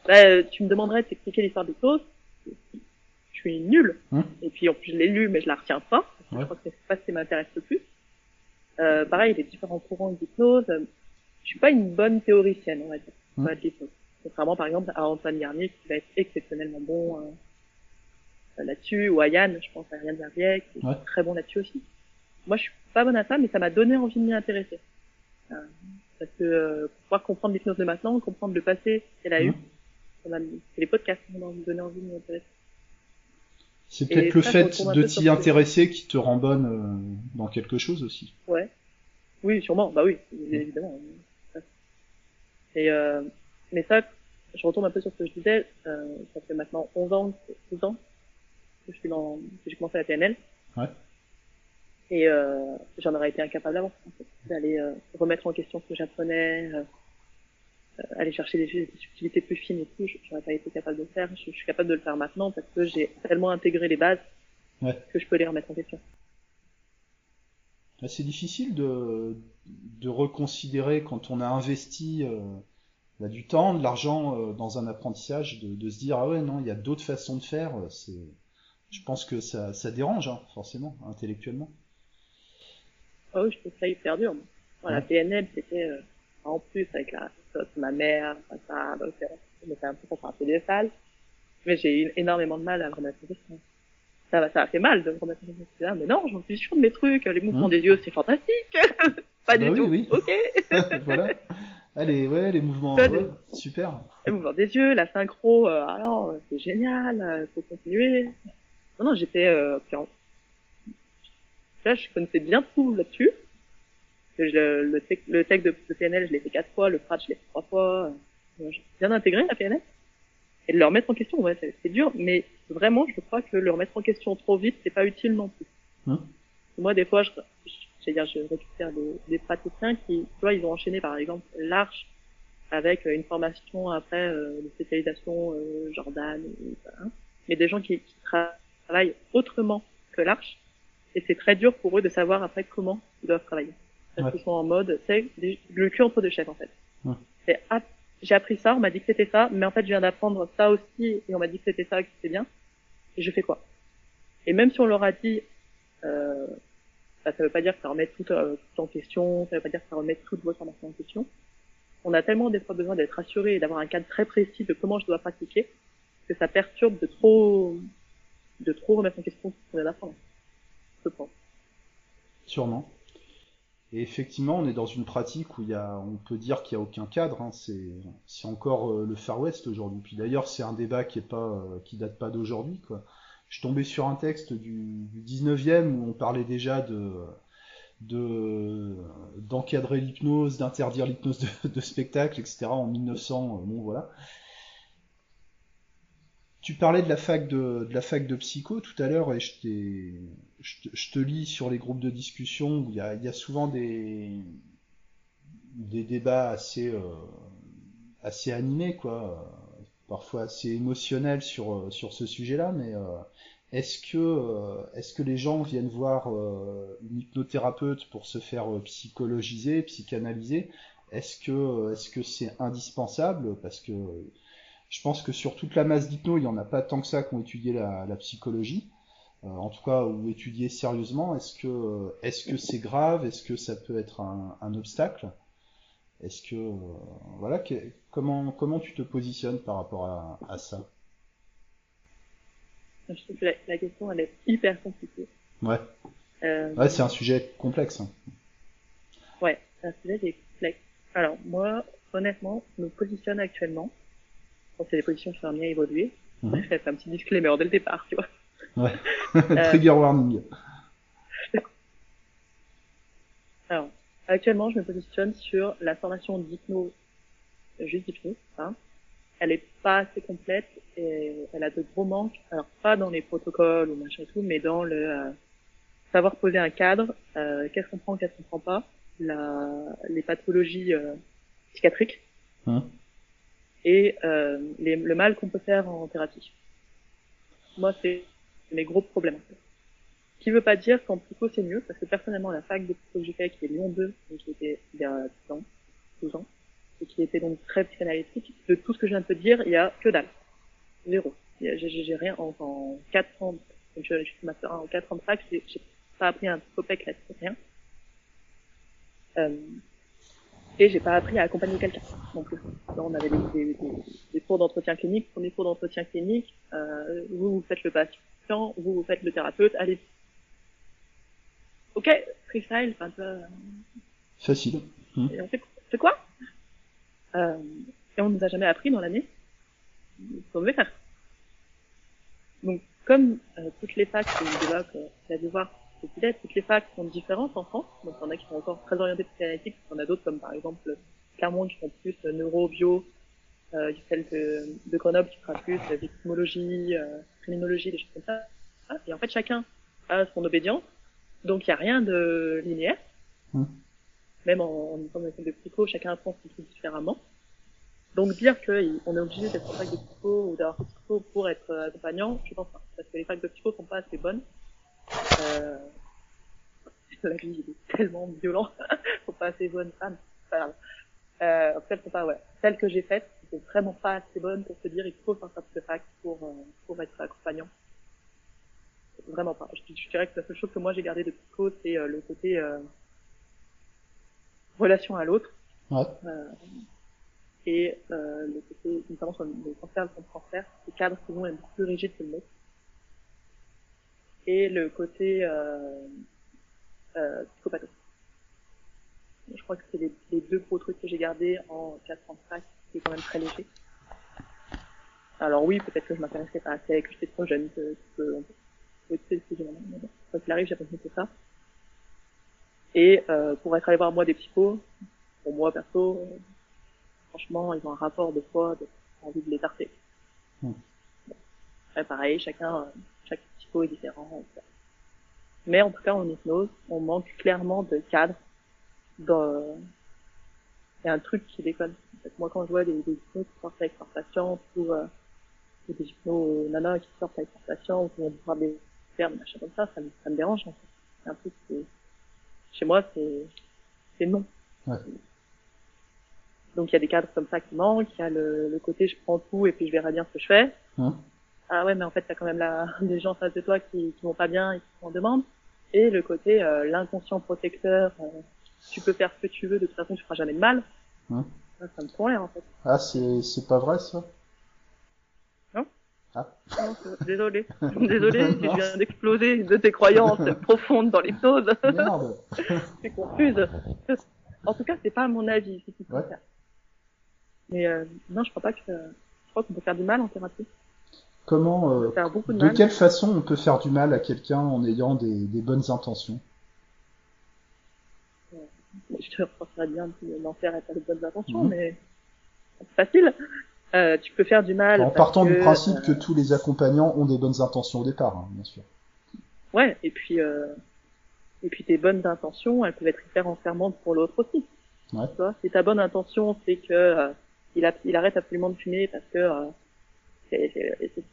Bah, euh, tu me demanderais de t'expliquer l'histoire de l'hypnose. Je suis nulle. Hum. Et puis, en plus, je l'ai lu, mais je la retiens pas. Parce que Ouais. Je crois que c'est pas ce qui m'intéresse le plus. Euh, pareil, les différents courants d'hypnose. Je suis pas une bonne théoricienne, on va dire, Hum. de l'hypnose. Contrairement, par exemple, à Antoine Garnier, qui va être exceptionnellement bon euh, là-dessus, ou à Yann, je pense à Yann Verbier, qui est Ouais. très bon là-dessus aussi. Moi, je suis pas bonne à ça, mais ça m'a donné envie de m'y intéresser. Euh, parce que euh, pour pouvoir comprendre l'hypnose de maintenant, comprendre le passé qu'elle a eu, Hum. ça m'a- c'est les podcasts qui m'ont donné envie de m'y intéresser. C'est peut-être le ça, fait retourne de t'y intéresser qui te rend bonne euh, dans quelque chose aussi. Ouais. Oui, sûrement. Bah oui, évidemment. Et euh, mais ça, je retombe un peu sur ce que je disais. Euh, ça fait maintenant 11 ans, 12 ans que je suis dans, que j'ai commencé la PNL. Ouais. Et euh, j'en aurais été incapable avant, en fait, d'aller euh, remettre en question ce que j'apprenais, euh, aller chercher des, des subtilités plus fines et tout. J'aurais pas été capable de le faire. Je, je suis capable de le faire maintenant parce que j'ai tellement intégré les bases Ouais. que je peux les remettre en question. Ah, C'est difficile de, de reconsidérer quand on a investi euh, bah, du temps, de l'argent euh, dans un apprentissage, de, de se dire ah ouais non, il y a d'autres façons de faire. je pense que ça, ça dérange hein, forcément intellectuellement. Ah oui, je trouve ça hyper dur. moi. Ouais. PNL, c'était euh, en plus avec la sauce, ma mère, ma ça, donc euh, je me fais un peu peu des salles. Mais j'ai eu énormément de mal à me remettre en question. Ça, ça a fait mal de me remettre en question. Ah, mais non, j'en suis sûre de mes trucs, les mouvements Hum. des yeux, c'est fantastique. Bah Pas du oui, tout. oui. Ok. voilà. Allez, ouais, les mouvements, ouais, super. Les mouvements des yeux, la synchro, euh, alors, c'est génial, euh, faut continuer. Non, non, j'étais, euh, puis en- là, je connaissais bien tout là-dessus. Le, le texte de, de PNL, je l'ai fait quatre fois, le frat, je l'ai fait trois fois. Euh, J'ai bien intégré la PNL. Et de le remettre en question, ouais, c'est dur, mais vraiment, je crois que le remettre en question trop vite, c'est pas utile non plus. Hum. Moi, des fois, je, je, je, dire, je récupère des, des praticiens qui, tu vois, ils ont enchaîné, par exemple, l'arche avec euh, une formation après euh, de spécialisation euh, Jordan, et, voilà. mais des gens qui, qui tra- travaillent autrement que l'arche, et c'est très dur pour eux de savoir après comment ils doivent travailler. Parce Ouais. qu'ils sont en mode, c'est le cul entre deux chefs en fait. Ouais. Ah, j'ai appris ça, on m'a dit que c'était ça, mais en fait je viens d'apprendre ça aussi, et on m'a dit que c'était ça, que c'était bien, et je fais quoi? Et même si on leur a dit, euh, bah, ça veut pas dire que ça remet tout, euh, tout en question, ça veut pas dire que ça remet toute votre formation en question, on a tellement des fois besoin d'être assuré et d'avoir un cadre très précis de comment je dois pratiquer que ça perturbe de trop de trop remettre en question ce qu'on vient d'apprendre. Sûrement. Et effectivement, on est dans une pratique où il y a, on peut dire qu'il n'y a aucun cadre. hein, c'est, encore euh, le Far West aujourd'hui. Puis d'ailleurs, c'est un débat qui est pas, euh, qui date pas d'aujourd'hui, quoi. Je tombé sur un texte du, du 19e où on parlait déjà de, d'encadrer l'hypnose, d'interdire l'hypnose de, de spectacle, etc. en 1900. euh, bon, voilà. Tu parlais de la fac de, la fac de psycho tout à l'heure et je, te, lis sur les groupes de discussion où il y a, souvent des, débats assez, euh, assez animés, quoi, parfois assez émotionnels sur, ce sujet-là, mais euh, est-ce que, euh, est-ce que les gens viennent voir une hypnothérapeute pour se faire psychologiser, psychanalyser? Est-ce que, est-ce que c'est indispensable? Parce que je pense que sur toute la masse d'hypno, il n'y en a pas tant que ça qui ont étudié la, la psychologie, euh, en tout cas, ou étudié sérieusement. Est-ce que euh, est-ce que c'est grave? Est-ce que ça peut être un, un obstacle? Est-ce que euh, voilà, que- comment comment tu te positionnes par rapport à, à ça? Je trouve que la, la question elle est hyper compliquée. Ouais, Euh, ouais, c'est un sujet complexe. hein. Ouais, c'est un sujet complexe. Alors moi, honnêtement, je me positionne actuellement pense c'est des positions qui sont amenées à évoluer. Mhm. C'est un petit disclaimer dès le départ, tu vois. Ouais. Trigger warning. Alors, actuellement, je me positionne sur la formation d'hypno, juste d'hypno, hein. Elle est pas assez complète et elle a de gros manques. Alors, pas dans les protocoles ou machin et tout, mais dans le euh, savoir poser un cadre, euh, qu'est-ce qu'on prend, qu'est-ce qu'on prend pas, la, les pathologies euh, psychiatriques Hum. Et euh, le mal qu'on peut faire en thérapie. Moi, c'est mes gros problèmes. Ce qui veut pas dire qu'en psycho c'est mieux, parce que personnellement, la fac de psycho que j'ai fait, qui est Lyon 2, donc qui était il y a 10 ans, 12 ans, et qui était donc très psychanalytique, de tout ce que je viens de te dire, il y a que dalle. Zéro. J'ai rien en, en 4 ans, donc je, je suis master 1 en 4 ans de fac, j'ai pas appris un copec là-dessus, rien. Euh, et j'ai pas appris à accompagner quelqu'un non plus. Là, on avait des, des, des, cours d'entretien clinique. Premier cours d'entretien clinique, euh, vous, vous faites le patient, vous, vous faites le thérapeute, allez. Ok, freestyle, enfin, vois, Facile. Hum. et on fait, quoi? Euh, Et on nous a jamais appris dans l'année ce qu'on devait faire. Donc, comme euh, toutes les facs, c'est le débat que tu as peut-être toutes les facs sont différentes en France. Donc, il y en a qui sont encore très orientées psychanalytiques, il y en a d'autres comme par exemple Clermont qui sont plus euh, neuro, bio, euh, celle de, de Grenoble qui sera plus euh, victimologie, euh, criminologie, des choses comme ça. Et en fait, chacun a son obédience, donc il n'y a rien de linéaire. Mm. Même en, en étant dans de psycho, chacun apprend son truc différemment. Donc dire qu'on est obligé d'être en fac de psycho ou d'avoir fait psycho pour être euh, accompagnant, je pense pas. Parce que les facs de psycho sont pas assez bonnes. Euh, la vie il est tellement violent, sont pas assez c'est pas grave. Euh, sont pas, ouais. Celles que j'ai faites, sont vraiment pas assez bonnes pour se dire il faut faire cette fac pour, euh, pour être accompagnant. Vraiment pas. Je, je dirais que la seule chose que moi j'ai gardé de psycho, c'est euh, le côté euh, relation à l'autre Ouais. euh, et euh, le côté, notamment sur le transfert, le transfert, le cadre souvent est beaucoup plus rigide que le nôtre. Et le côté euh, euh, psychopathe. Je crois que c'est les, les deux gros trucs que j'ai gardés en 4 ans de fac, qui est quand même très léger. Alors oui, peut-être que je m'intéressais pas assez, que j'étais trop jeune, que, que mais bon, quoi qu'il arrive, j'ai pas que ça. Et euh, pour être allé voir moi des psychos, pour moi perso, euh, franchement, ils ont un rapport de foi, de envie de les tarter. Mm. Après, pareil, chacun, euh, chaque psycho est différent. etc. Mais en tout cas, en hypnose, on manque clairement de cadre. Dans... Il y a un truc qui déconne. En fait, moi, quand je vois des, des hypnos qui sortent avec leurs patients, ou, euh, ou des hypnos nanas qui sortent avec leurs patients, ou qui vont voir des termes, machin comme ça, ça me, ça me dérange. En fait. C'est un truc qui, chez moi, c'est, c'est non. Ouais. Donc il y a des cadres comme ça qui manquent, il y a le, le côté je prends tout et puis je verrai bien ce que je fais. Hum. Ah ouais, mais en fait, t'as quand même la, des gens en face de toi qui, qui vont pas bien et qui sont en demande. Et le côté euh, l'inconscient protecteur, euh, tu peux faire ce que tu veux, de toute façon tu feras jamais de mal. Hum. Ça, ça me l'air en fait. Ah, c'est, c'est pas vrai, ça? Non. Ah. Non, désolé, désolé si je viens d'exploser de tes croyances profondes dans l'hypnose. Merde. c'est confuse. En tout cas, c'est pas mon avis, c'est Ouais. Mais euh, non, je crois pas que je crois qu'on peut faire du mal en thérapie. Comment, euh, de de quelle façon on peut faire du mal à quelqu'un en ayant des, des bonnes intentions? Je te repenserais bien que l'enfer est pas de bonnes intentions, Mhm. mais c'est facile. Euh, tu peux faire du mal. En partant du principe euh, que tous les accompagnants ont des bonnes intentions au départ, hein, bien sûr. Ouais, et puis euh, et puis tes bonnes intentions, elles peuvent être hyper enfermantes pour l'autre aussi. Ouais. Tu vois, si ta bonne intention c'est que euh, il, a, il arrête absolument de fumer parce que euh, c'est,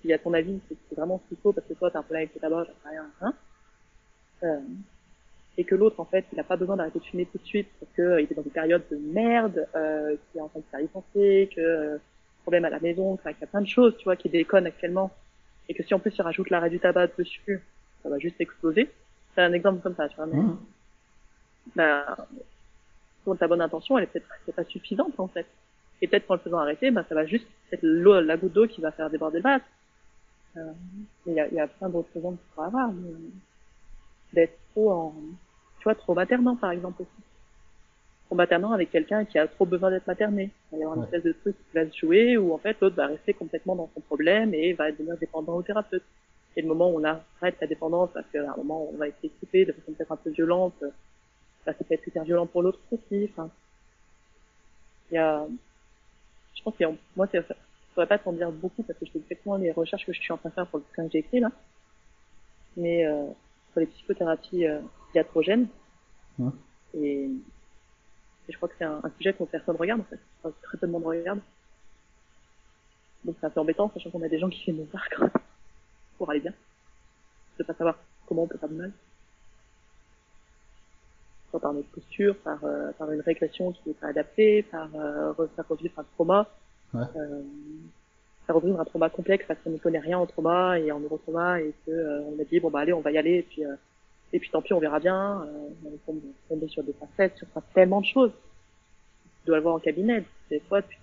c'est, à ton avis c'est, vraiment ce qu'il faut parce que toi t'as un problème avec le tabac, j'en sais rien, hein, euh, et que l'autre en fait il a pas besoin d'arrêter de fumer tout de suite parce que euh, il est dans une période de merde, euh, qu'il est en train de se faire licencier, que euh, problème à la maison, qu'il y a plein de choses tu vois qui déconnent actuellement et que si en plus il rajoute l'arrêt du tabac dessus, ça va juste exploser. C'est un exemple comme ça, tu vois. Mais, Hum. bah, pour ta bonne intention, elle est peut-être pas suffisante en fait. Et peut-être qu'en le faisant arrêter, bah, ça va juste être l'eau, la goutte d'eau qui va faire déborder le vase. Euh, il y a, y a plein d'autres exemples qu'il faut avoir. mais D'être trop en, tu vois, trop maternant par exemple aussi. trop maternant avec quelqu'un qui a trop besoin d'être materné. Il va y avoir une espèce de truc qui va se jouer où en fait l'autre va rester complètement dans son problème et va devenir dépendant au thérapeute. Et le moment où on arrête sa dépendance parce qu'à un moment on va être équipé de façon peut-être un peu violente, bah, ça peut être hyper violent pour l'autre aussi. Enfin, il y a, je pense que moi, ça, je pourrais pas t'en dire beaucoup parce que je fais exactement les recherches que je suis en train de faire pour le bouquin que j'ai écrit là. Mais euh, sur les psychothérapies euh, iatrogènes. Et, je crois que c'est un, sujet que personne regarde en fait. Enfin, très peu de monde regarde. Donc c'est un peu embêtant, sachant qu'on a des gens qui viennent nous voir pour aller bien. De pas savoir comment on peut faire du mal. Soit par notre posture, par, euh, par une régression qui n'est pas adaptée, par euh, faire revivre un trauma. Ouais. Euh, faire revivre un trauma complexe parce qu'on ne connaît rien en trauma et en neurotrauma et que euh, on a dit bon bah allez on va y aller et puis euh, et puis tant pis on verra bien. on tombe, tomber sur des facettes, sur tellement de choses. Tu dois le voir en cabinet. Des fois, tu...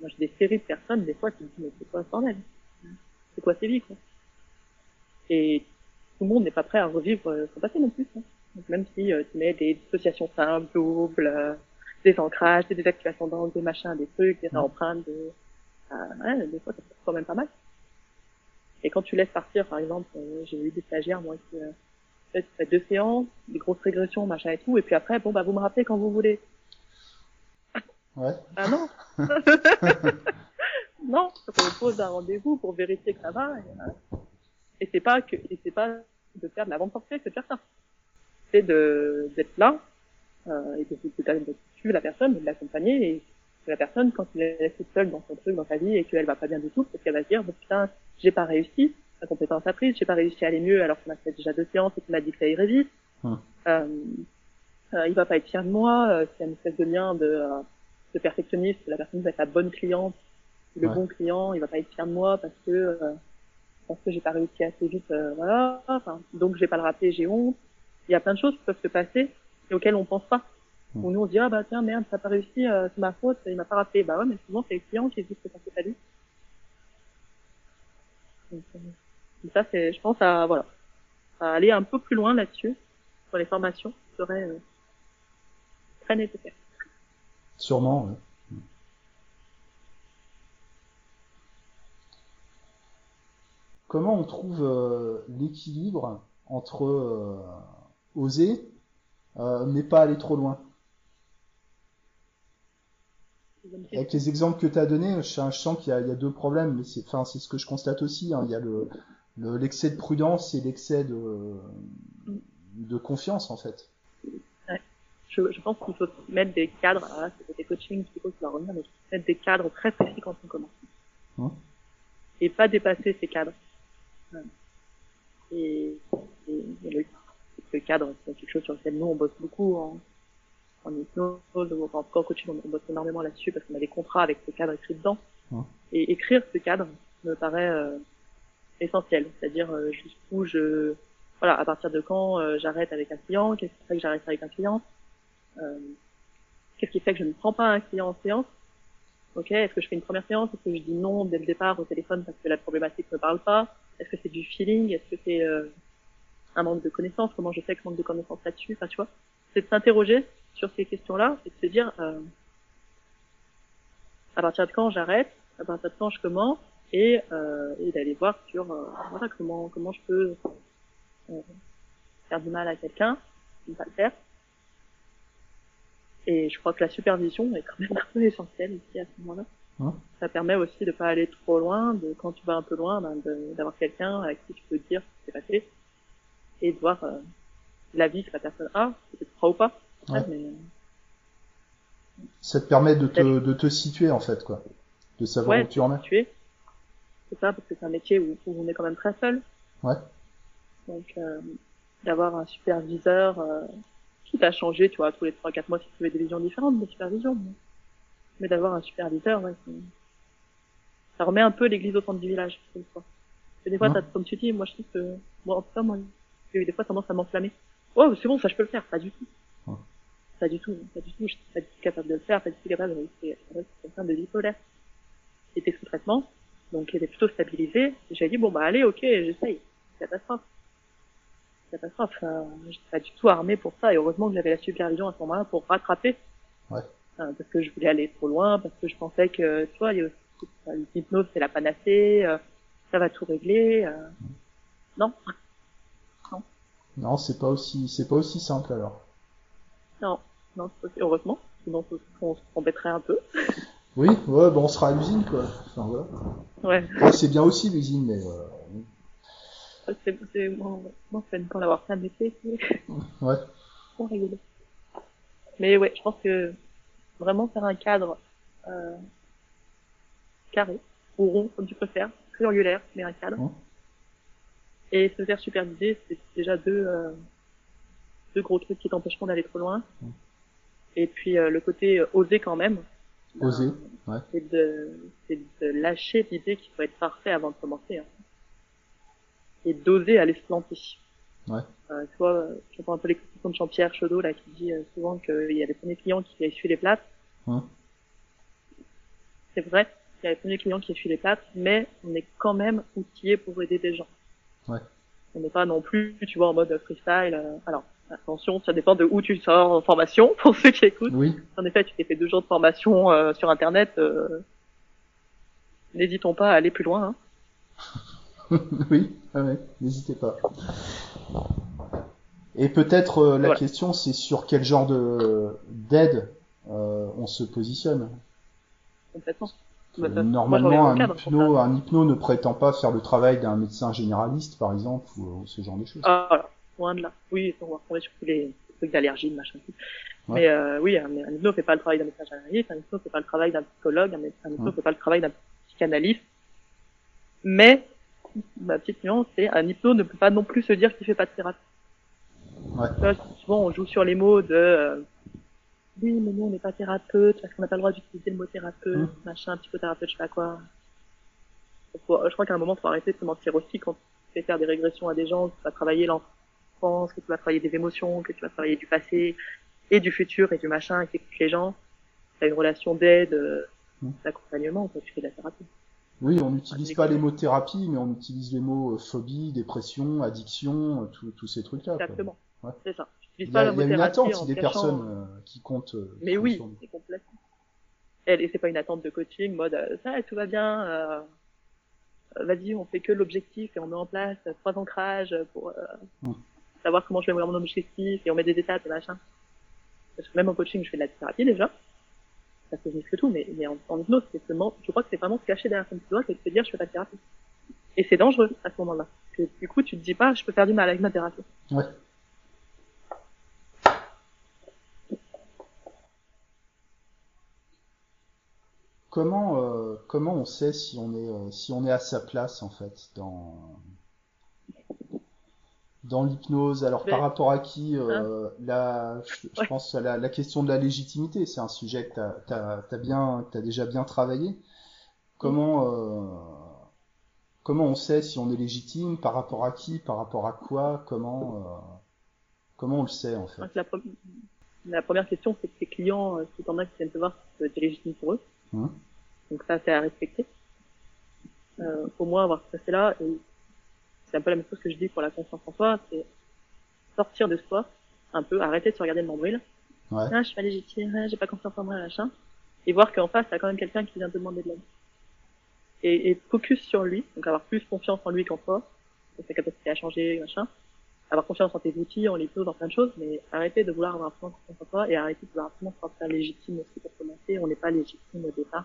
moi j'ai des séries de personnes, des fois tu te dis mais c'est quoi ça C'est quoi ces vies quoi? Et tout le monde n'est pas prêt à revivre euh, son passé non plus. Hein. Donc même si euh, tu mets des dissociations simples, doubles, euh, des ancrages, des désactivations d'angles, des machins, des trucs, des empreintes, de... ouais, des fois ça fait quand même pas mal. Et quand tu laisses partir, par exemple, j'ai eu des stagiaires moi qui euh, fait deux séances, des grosses régressions, machin et tout, et puis après, bon bah vous me rappelez quand vous voulez. Ouais. Ah non. non, on pose un rendez-vous pour vérifier que ça va. Et, et c'est pas que, et c'est pas de faire de la vente forcée, c'est de faire ça. C'est de, d'être là, euh, et de, de, de, suivre la personne, de l'accompagner, et la personne, quand elle est laissée seule dans son truc, dans sa vie, et qu'elle va pas bien du tout, parce qu'elle va se dire, bon, putain, j'ai pas réussi, ma compétence a prise, j'ai pas réussi à aller mieux, alors qu'on a fait déjà deux séances et qu'on m'a dit que ça irait vite. Hum. Euh, euh, il va pas être fier de moi, euh, a une espèce de lien de, euh, de perfectionniste, la personne va être la bonne cliente, le bon client, il va pas être fier de moi parce que, euh, parce que j'ai pas réussi assez vite, euh, voilà, enfin, donc j'ai pas le rappeler, j'ai honte. Il y a plein de choses qui peuvent se passer et auxquelles on pense pas. Mmh. Où nous on se dit ah bah tiens merde ça a pas réussi, euh, c'est ma faute, il m'a pas rappelé. Bah ouais mais souvent c'est le client qui dit que ça fait pas lui. Donc, euh, ça c'est, je pense à voilà, à aller un peu plus loin là-dessus sur les formations serait euh, très nécessaire. Sûrement. Ouais. comment on trouve euh, l'équilibre entre euh, oser, euh, mais pas aller trop loin Avec les exemples que tu as donnés, je, sens qu'il y, a deux problèmes, mais c'est, enfin, ce que je constate aussi. Hein. Il y a le, l'excès de prudence et l'excès de, de confiance, en fait. Je, pense qu'il faut mettre des cadres, ah, c'est des coachings qui va revenir, mais mettre des cadres très précis quand on commence. Hein? Et pas dépasser ces cadres. Et, et, le, le, cadre, c'est quelque chose sur lequel nous, on bosse beaucoup en, en hypnose, ou en coaching, on, bosse énormément là-dessus parce qu'on a des contrats avec ce cadre écrit dedans. Et écrire ce cadre me paraît euh, essentiel. C'est-à-dire euh, jusqu'où je... Voilà, à partir de quand euh, j'arrête avec un client, qu'est-ce qui fait que j'arrête avec un client, euh, qu'est-ce qui fait que je ne prends pas un client en séance, ok, est-ce que je fais une première séance, est-ce que je dis non dès le départ au téléphone parce que la problématique ne parle pas, est-ce que c'est du feeling Est-ce que c'est euh, un manque de connaissances Comment je sais que je manque de connaissances là-dessus Enfin, tu vois, c'est de s'interroger sur ces questions-là et de se dire euh, à partir de quand j'arrête, à partir de quand je commence et, euh, et d'aller voir sur euh, voilà comment comment je peux euh, faire du mal à quelqu'un, ne pas le faire. Et je crois que la supervision est quand même un peu essentielle ici à ce moment-là. Hein? Ça permet aussi de pas aller trop loin, de quand tu vas un peu loin, ben, d'avoir quelqu'un avec qui tu peux dire ce qui s'est passé et de voir euh, la vie que la personne a, peut-être croit ou pas. mais... Ça te permet de te, de te situer en fait, quoi, de savoir où tu en es. C'est ça, parce que c'est un métier où, on est quand même très seul. Ouais. Donc euh, d'avoir un superviseur euh, qui t'a changé, tu vois, tous les 3-4 mois si tu veux des visions différentes de supervision mais d'avoir un superviseur, ouais, ça remet un peu l'église au centre du village, des fois. des fois, comme tu dis, moi je trouve que, moi en tout cas, moi, j'ai eu des fois tendance à m'enflammer. Oh, c'est bon, ça je peux le faire, pas du tout. Pas du tout, pas du tout, je suis pas du tout capable de le faire, pas du tout capable de c'est quelqu'un de bipolaire. Il était sous traitement, donc il était plutôt stabilisé, j'ai dit, bon bah allez, ok, j'essaye. Catastrophe. Catastrophe, euh, j'étais pas du tout armé pour ça, et heureusement que j'avais la supervision à ce moment-là pour rattraper Ouais. Enfin, parce que je voulais aller trop loin, parce que je pensais que, tu vois, l'hypnose c'est la panacée, euh, ça va tout régler. Euh... Non. Non, c'est pas aussi, c'est pas aussi simple alors. Non, non, heureusement, sinon on s'embêterait un peu. Oui, ouais, bon, on sera à l'usine quoi. Enfin voilà. Ouais. ouais c'est bien aussi l'usine, mais. Euh... C'est, c'est, moi, moi, c'est une pour l'avoir fait un métier. Ouais. Bon, rigolo. Mais ouais, je pense que vraiment faire un cadre euh, carré ou rond comme tu préfères, triangulaire mais un cadre. Et se faire superviser, c'est déjà deux euh, deux gros trucs qui t'empêcheront d'aller trop loin. Mmh. Et puis euh, le côté euh, oser quand même. Oser, ouais. C'est de c'est de lâcher l'idée qu'il faut être parfait avant de commencer. Hein. Et d'oser aller se planter. Ouais. Euh, tu vois, je prends un peu l'expression de Jean-Pierre Chaudot là qui dit euh, souvent qu'il y a des premiers clients qui essuient les plates. Mmh. C'est vrai, il y a les premiers clients qui essuient les plates, mais on est quand même outillé pour aider des gens. Ouais. On n'est pas non plus, tu vois, en mode freestyle. Euh, alors, attention, ça dépend de où tu sors en formation, pour ceux qui écoutent. Oui. En effet, tu t'es fait deux jours de formation euh, sur Internet. Euh, N'hésitons pas à aller plus loin. Hein. oui, ah ouais, n'hésitez pas. Et peut-être euh, la Voilà. question, c'est sur quel genre de d'aide on se positionne? Complètement. Euh, Bah, Normalement, un cadre, hypno, un hypno ne prétend pas faire le travail d'un médecin généraliste, par exemple, ou, ou ce genre de choses. Ah, voilà, loin de là. Oui, on va retrouver sur tous les trucs d'allergie, de machin. Ouais. Mais euh, oui, un, un hypno fait pas le travail d'un médecin généraliste, un hypno fait pas le travail d'un psychologue, un, hypno Ouais. fait pas le travail d'un psychanalyste. Mais ma petite nuance, c'est un hypno ne peut pas non plus se dire qu'il fait pas de thérapie. Ouais. Souvent on joue sur les mots de euh, oui, mais nous on n'est pas thérapeute parce qu'on n'a pas le droit d'utiliser le mot thérapeute, Mm. machin, psychothérapeute, je sais pas quoi. Faut- je crois qu'à un moment, faut arrêter de se mentir aussi quand tu fais faire des régressions à des gens, que tu vas travailler l'enfance, que tu vas travailler des émotions, que tu vas travailler du passé et du futur et du machin, et que les gens. Tu as une relation d'aide, euh, Mm. d'accompagnement, quand tu fais de la thérapie. Oui, on n'utilise Ah, pas les mots thérapie, mais on utilise les mots euh, phobie, dépression, addiction, euh, tous ces trucs-là. Exactement. Ouais. C'est ça. Il y a, y a une attente en des cachant- personnes euh, qui comptent. euh, Mais qui oui, c'est complètement. Et c'est pas une attente de coaching, mode euh, ça, tout va bien. Euh, Vas-y, on fait que l'objectif et on met en place trois ancrages pour euh, Mm. savoir comment je vais voir mon objectif et on met des étapes et machin. Parce que même en coaching, je fais de la thérapie déjà. Parce que je muscle tout, mais, mais en, en hypnose, c'est seulement, je crois que c'est vraiment se cacher derrière son petit doigt et de se dire je fais pas de thérapie. Et c'est dangereux à ce moment-là. Parce que du coup, tu te dis pas je peux faire du mal avec ma thérapie. Ouais. Comment euh, comment on sait si on est euh, si on est à sa place en fait dans dans l'hypnose? Alors Mais- par rapport à qui euh, la je, je Hein Ouais. pense à la, la question de la légitimité, c'est un sujet que t'as t'as t'as bien t'as déjà bien travaillé. Comment euh, comment on sait si on est légitime? Par rapport à qui, par rapport à quoi, comment euh, comment on le sait en fait? La, pre- la première question, c'est que tes clients, si t'en as qui viennent te voir, si tu es légitime pour eux. Donc ça, c'est à respecter. Euh, au moins avoir ce là et c'est un peu la même chose que je dis pour la confiance en soi, c'est sortir de soi, un peu, arrêter de se regarder le nombril. Ouais. Ah, je suis pas légitime, ah, j'ai pas confiance en moi, machin. Et voir qu'en face, t'as quand même quelqu'un qui vient te demander de l'aide. Et, et focus sur lui, donc avoir plus confiance en lui qu'en toi, sa capacité à changer, machin. Avoir confiance en tes outils, en l'hypnose, dans plein de choses, mais arrêter de vouloir avoir vraiment confiance en toi et arrêter de vouloir vraiment se sentir légitime aussi pour commencer. On n'est pas légitime au départ.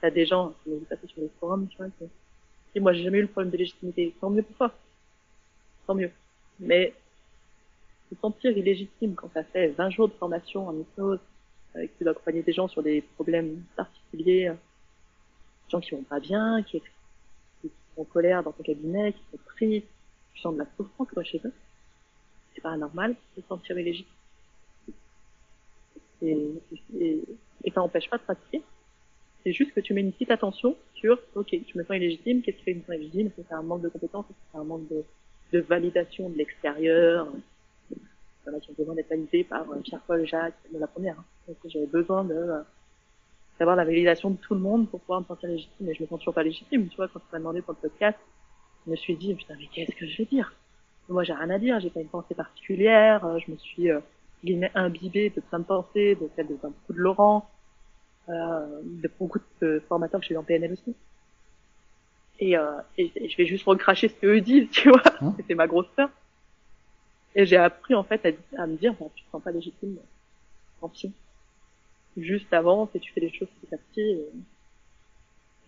T'as des gens qui nous passent sur les forums, tu vois, et moi j'ai jamais eu le problème de légitimité. Tant mieux pour toi. Tant mieux. Mais se sentir illégitime quand ça fait 20 jours de formation en hypnose, euh, que tu dois accompagner des gens sur des problèmes particuliers, des gens qui vont pas bien, qui, sont en colère dans ton cabinet, qui sont tristes, qui sentent de la souffrance quoi, chez eux. C'est pas normal de se sentir illégitime. Et, et, et ça n'empêche pas de pratiquer. C'est juste que tu mets une petite attention sur, ok, je me sens illégitime, qu'est-ce qui fait que je me sens illégitime? Est-ce que c'est un manque de compétences Est-ce que c'est un manque de, de validation de l'extérieur? Il y besoin d'être validés par euh, Pierre-Paul Jacques, de la première. Hein. J'avais besoin de euh, d'avoir la validation de tout le monde pour pouvoir me sentir légitime. Et je me sens toujours pas légitime. Tu vois, quand tu m'as demandé pour le podcast, je me suis dit, putain, mais qu'est-ce que je vais dire? Moi, j'ai rien à dire. J'ai pas une pensée particulière. euh, Je me suis, euh, guillemets imbibé de plein de pensées, de celle de beaucoup de Laurent, euh, de beaucoup de formateurs que j'ai eu en PNL aussi. Et, euh, et, je vais juste recracher ce qu'eux disent, tu vois. Hein C'est ma grosse peur. Et j'ai appris en fait à, à me dire, bon, tu te sens pas légitime, tant pis. Juste avance et tu fais les choses petit à petit. Et,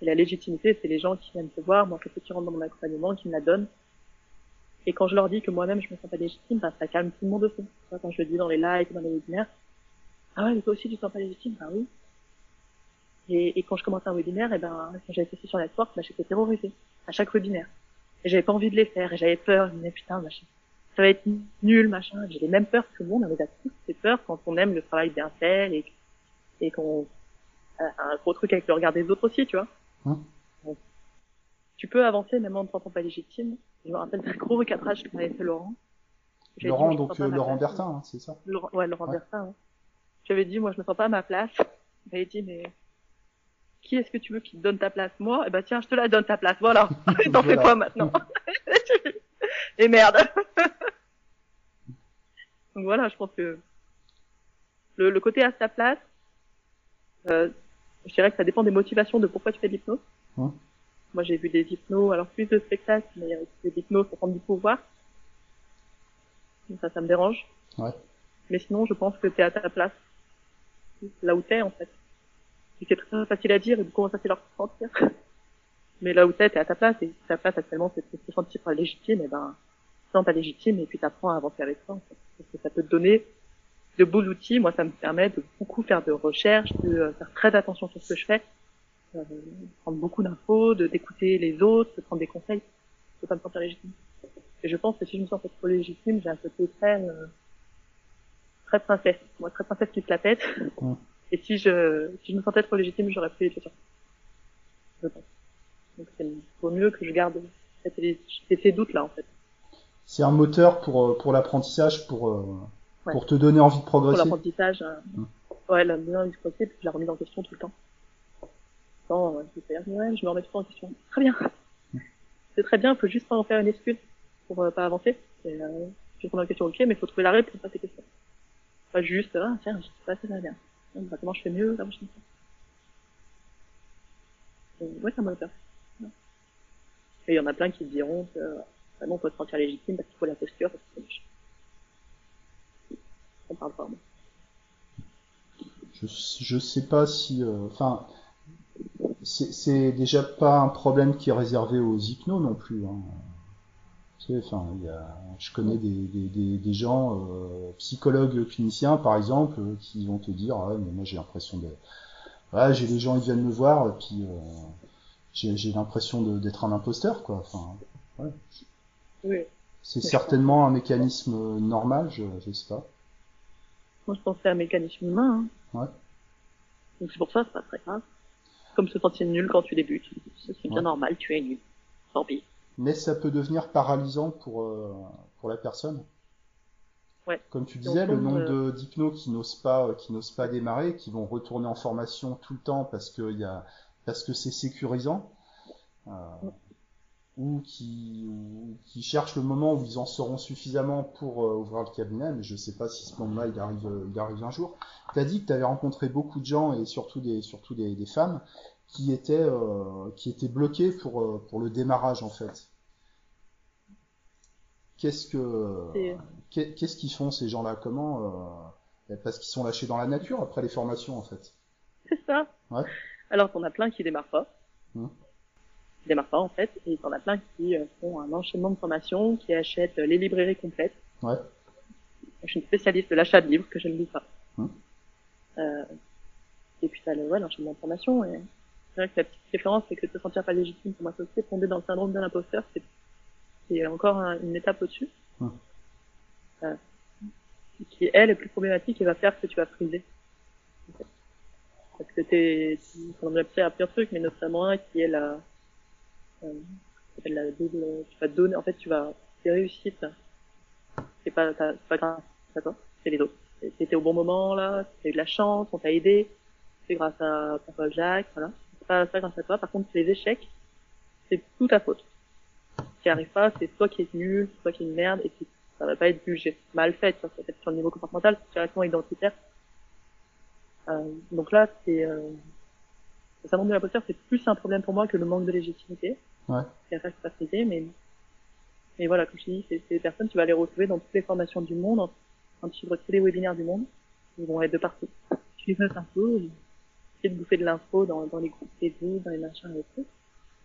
et la légitimité, c'est les gens qui viennent te voir, moi, ceux qui rentrent dans mon accompagnement, qui me la donnent. Et quand je leur dis que moi-même je me sens pas légitime, bah, ça calme tout le monde aussi. Quand je le dis dans les lives, dans les webinaires, ah ouais, mais toi aussi tu te sens pas légitime, bah oui. Et, et quand je commence un webinaire, et ben, quand j'avais fait sur network, bah, j'étais terrorisée à chaque webinaire. Et j'avais pas envie de les faire, et j'avais peur, je me disais, putain, machin, ça va être nul, machin. J'ai les mêmes peurs que tout le monde, on les a tous ces peurs quand on aime le travail bien fait et, et qu'on a un gros truc avec le regard des autres aussi, tu vois. Hein? Donc, tu peux avancer même en ne te sentant pas légitime. Je me rappelle d'un gros recadrage que m'avait fait Laurent. Dit, Laurent, donc euh, Laurent place. Bertin, hein, c'est ça Laurent, ouais, Laurent Ouais. Bertin. hein. J'avais dit, moi, je me sens pas à ma place. Il m'avait dit, mais qui est-ce que tu veux qui te donne ta place? Moi? Eh ben tiens, je te la donne ta place. Voilà. T'en fais quoi maintenant Et merde. Donc voilà, je pense que le, le côté à sa place, euh, je dirais que ça dépend des motivations de pourquoi tu fais de l'hypnose. Ouais. Moi, j'ai vu des hypnos, alors plus de spectacles, mais euh, des hypnos pour prendre du pouvoir. Donc ça, ça me dérange. Ouais. Mais sinon, je pense que t'es à ta place. Là où t'es, en fait. Et c'est très facile à dire et beaucoup moins facile à ressentir. Mais là où t'es, t'es à ta place. Et ta place actuellement, c'est de se sentir pas légitime, et ben, sens pas légitime et puis t'apprends à avancer avec ça, en fait. Parce que ça peut te donner de beaux outils. Moi, ça me permet de beaucoup faire de recherches, de euh, faire très attention sur ce que je fais, euh, prendre beaucoup d'infos, de d'écouter les autres, de prendre des conseils, de pas me sentir légitime. Et je pense que si je me sentais trop légitime, j'ai un côté très, euh, très princesse. Moi, très princesse qui se la pète. Et si je, si je me sentais trop légitime, j'aurais plus les Je pense. Donc, c'est vaut mieux que je garde ces, ces doutes-là, en fait. C'est un moteur pour, euh, pour l'apprentissage, pour, euh, Ouais. pour te donner envie de Pour progresser. l'apprentissage, euh, Mm. ouais, la bien du côté, puis la remise en question tout le temps. Euh, je vais me remets en question. Très bien. C'est très bien, faut juste pas en faire une excuse pour euh, pas avancer. Euh, je prends en question, ok, mais faut trouver la réponse à ces questions. Pas juste, ah, tiens, je sais pas, c'est très bien. Ah, bah, comment je fais mieux, la prochaine fois. Ouais, ça m'a peur. Et il y en a plein qui diront que, bah non, faut se sentir légitime parce qu'il faut la posture, parce que. Ça me parle pas, moi. Je, je sais pas si, euh, enfin, c'est déjà pas un problème qui est réservé aux hypnos non plus. Hein. Tu sais, enfin, il y a, je connais des, des, des, des gens, euh, psychologues cliniciens par exemple, euh, qui vont te dire, ah, mais moi j'ai l'impression de, ouais, j'ai des gens ils viennent me voir et puis euh, j'ai l'impression d'être un imposteur quoi. Enfin, ouais. Oui. c'est certainement un mécanisme normal, je, je sais pas. Moi, je pense que c'est un mécanisme humain. Hein. Ouais. Donc c'est pour ça, c'est pas très grave. Comme se sentir nul quand tu débutes. C'est bien Ouais. normal, tu es nul. Tant pis. Mais ça peut devenir paralysant pour, euh, pour la personne. Ouais. Comme tu disais, Donc, le nombre euh, de d'hypnos qui n'osent pas, euh, qui n'osent pas démarrer, qui vont retourner en formation tout le temps parce que il y a, parce que c'est sécurisant, euh, ou qui, ou qui cherchent le moment où ils en seront suffisamment pour euh, ouvrir le cabinet. Mais je sais pas si ce moment-là il arrive, euh, il arrive un jour. T'as dit que tu avais rencontré beaucoup de gens et surtout des, surtout des, des femmes qui étaient, euh, qui étaient bloquées pour, euh, pour le démarrage en fait. Qu'est-ce que, qu'est-ce qu'ils font ces gens-là? Comment euh, Parce qu'ils sont lâchés dans la nature après les formations en fait. C'est ça. Ouais. Alors t'en as plein qui démarrent pas. Hmm. Démarrent pas en fait. Et t'en as plein qui euh, font un enchaînement de formations, qui achètent euh, les librairies complètes. Ouais. Je suis une spécialiste de l'achat de livres que je ne lis pas. Hmm. Euh, et puis t'as le, ouais, l'enchaînement de formations. Et c'est vrai que la petite différence, c'est que te sentir pas légitime pour m'associer, tomber dans le syndrome de l'imposteur, c'est, c'est encore un- une étape au-dessus. Hmm. Euh, qui, elle, est plus problématique et va faire que tu vas friser. en. Parce que t'es, tu, on a à plusieurs trucs, mais notamment un qui est la, euh, ça s'appelle la double, tu vas donner, en fait, tu vas, tes réussites, c'est pas, c'est pas grâce à toi, c'est les autres. T'étais au bon moment, là, t'as eu de la chance, on t'a aidé, c'est grâce à papa Jacques, voilà. C'est pas, pas grâce à toi. Par contre, les échecs, c'est tout ta faute. Si tu arrives pas, c'est toi qui es nul, toi qui es une merde, et ça va pas être jugé mal fait, ça, va être sur le niveau comportemental, c'est directement identitaire. Euh, donc là, c'est euh, le syndrome de l'imposteur, c'est plus un problème pour moi que le manque de légitimité. Ouais. C'est la capacité, mais mais voilà, comme je dis, c'est des personnes, tu vas les retrouver dans toutes les formations du monde, quand tu vois tous les webinaires du monde, ils vont être de partout. Tu les fais un peu, essayer de bouffer de l'info dans, dans les groupes Facebook, dans les machins et tout.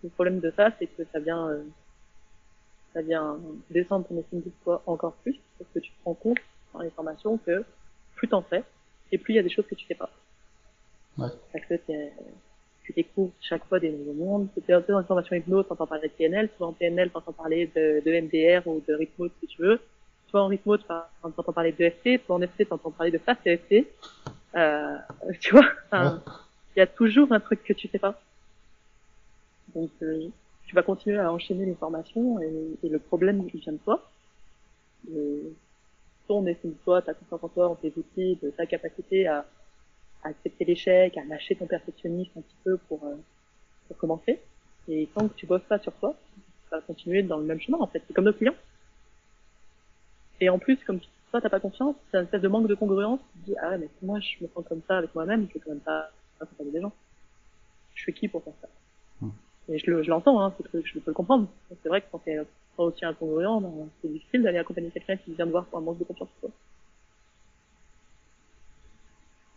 Le problème de ça, c'est que ça vient, euh, ça vient descendre ton estime de toi encore plus, parce que tu te rends compte dans les formations que plus t'en fais, et plus il y a des choses que tu sais pas. Ouais. Parce que tu découvres chaque fois des nouveaux mondes. C'était un peu dans les formations hypnose, t'entends parler de PNL, souvent en PNL, t'entends parler de, de MDR ou de Rhythmode si tu veux. Soit en Rhythmode, t'entends parler de EFT, soit en EFT, t'entends parler de face EFT. Euh, tu vois, il y a toujours un truc que tu sais pas. Donc, euh, tu vas continuer à enchaîner les formations et, et le problème il vient de toi. De ton estime de toi, ta confiance en toi, en tes outils, de ta capacité à, à accepter l'échec, à lâcher ton perfectionnisme un petit peu pour, euh, pour commencer. Et tant que tu bosses pas sur toi, ça va continuer dans le même chemin en fait. C'est comme nos clients. Et en plus, comme toi t'as pas confiance, c'est un espèce de manque de congruence. Tu te dis ah ouais mais moi je me sens comme ça avec moi-même, je vais quand même pas accompagner des gens. Je suis qui pour faire ça? Mmh. Et je, le, je l'entends, hein, c'est que je peux le comprendre. C'est vrai que quand t'es pas aussi incongruent, c'est difficile d'aller accompagner quelqu'un qui vient de voir pour un manque de confiance toi.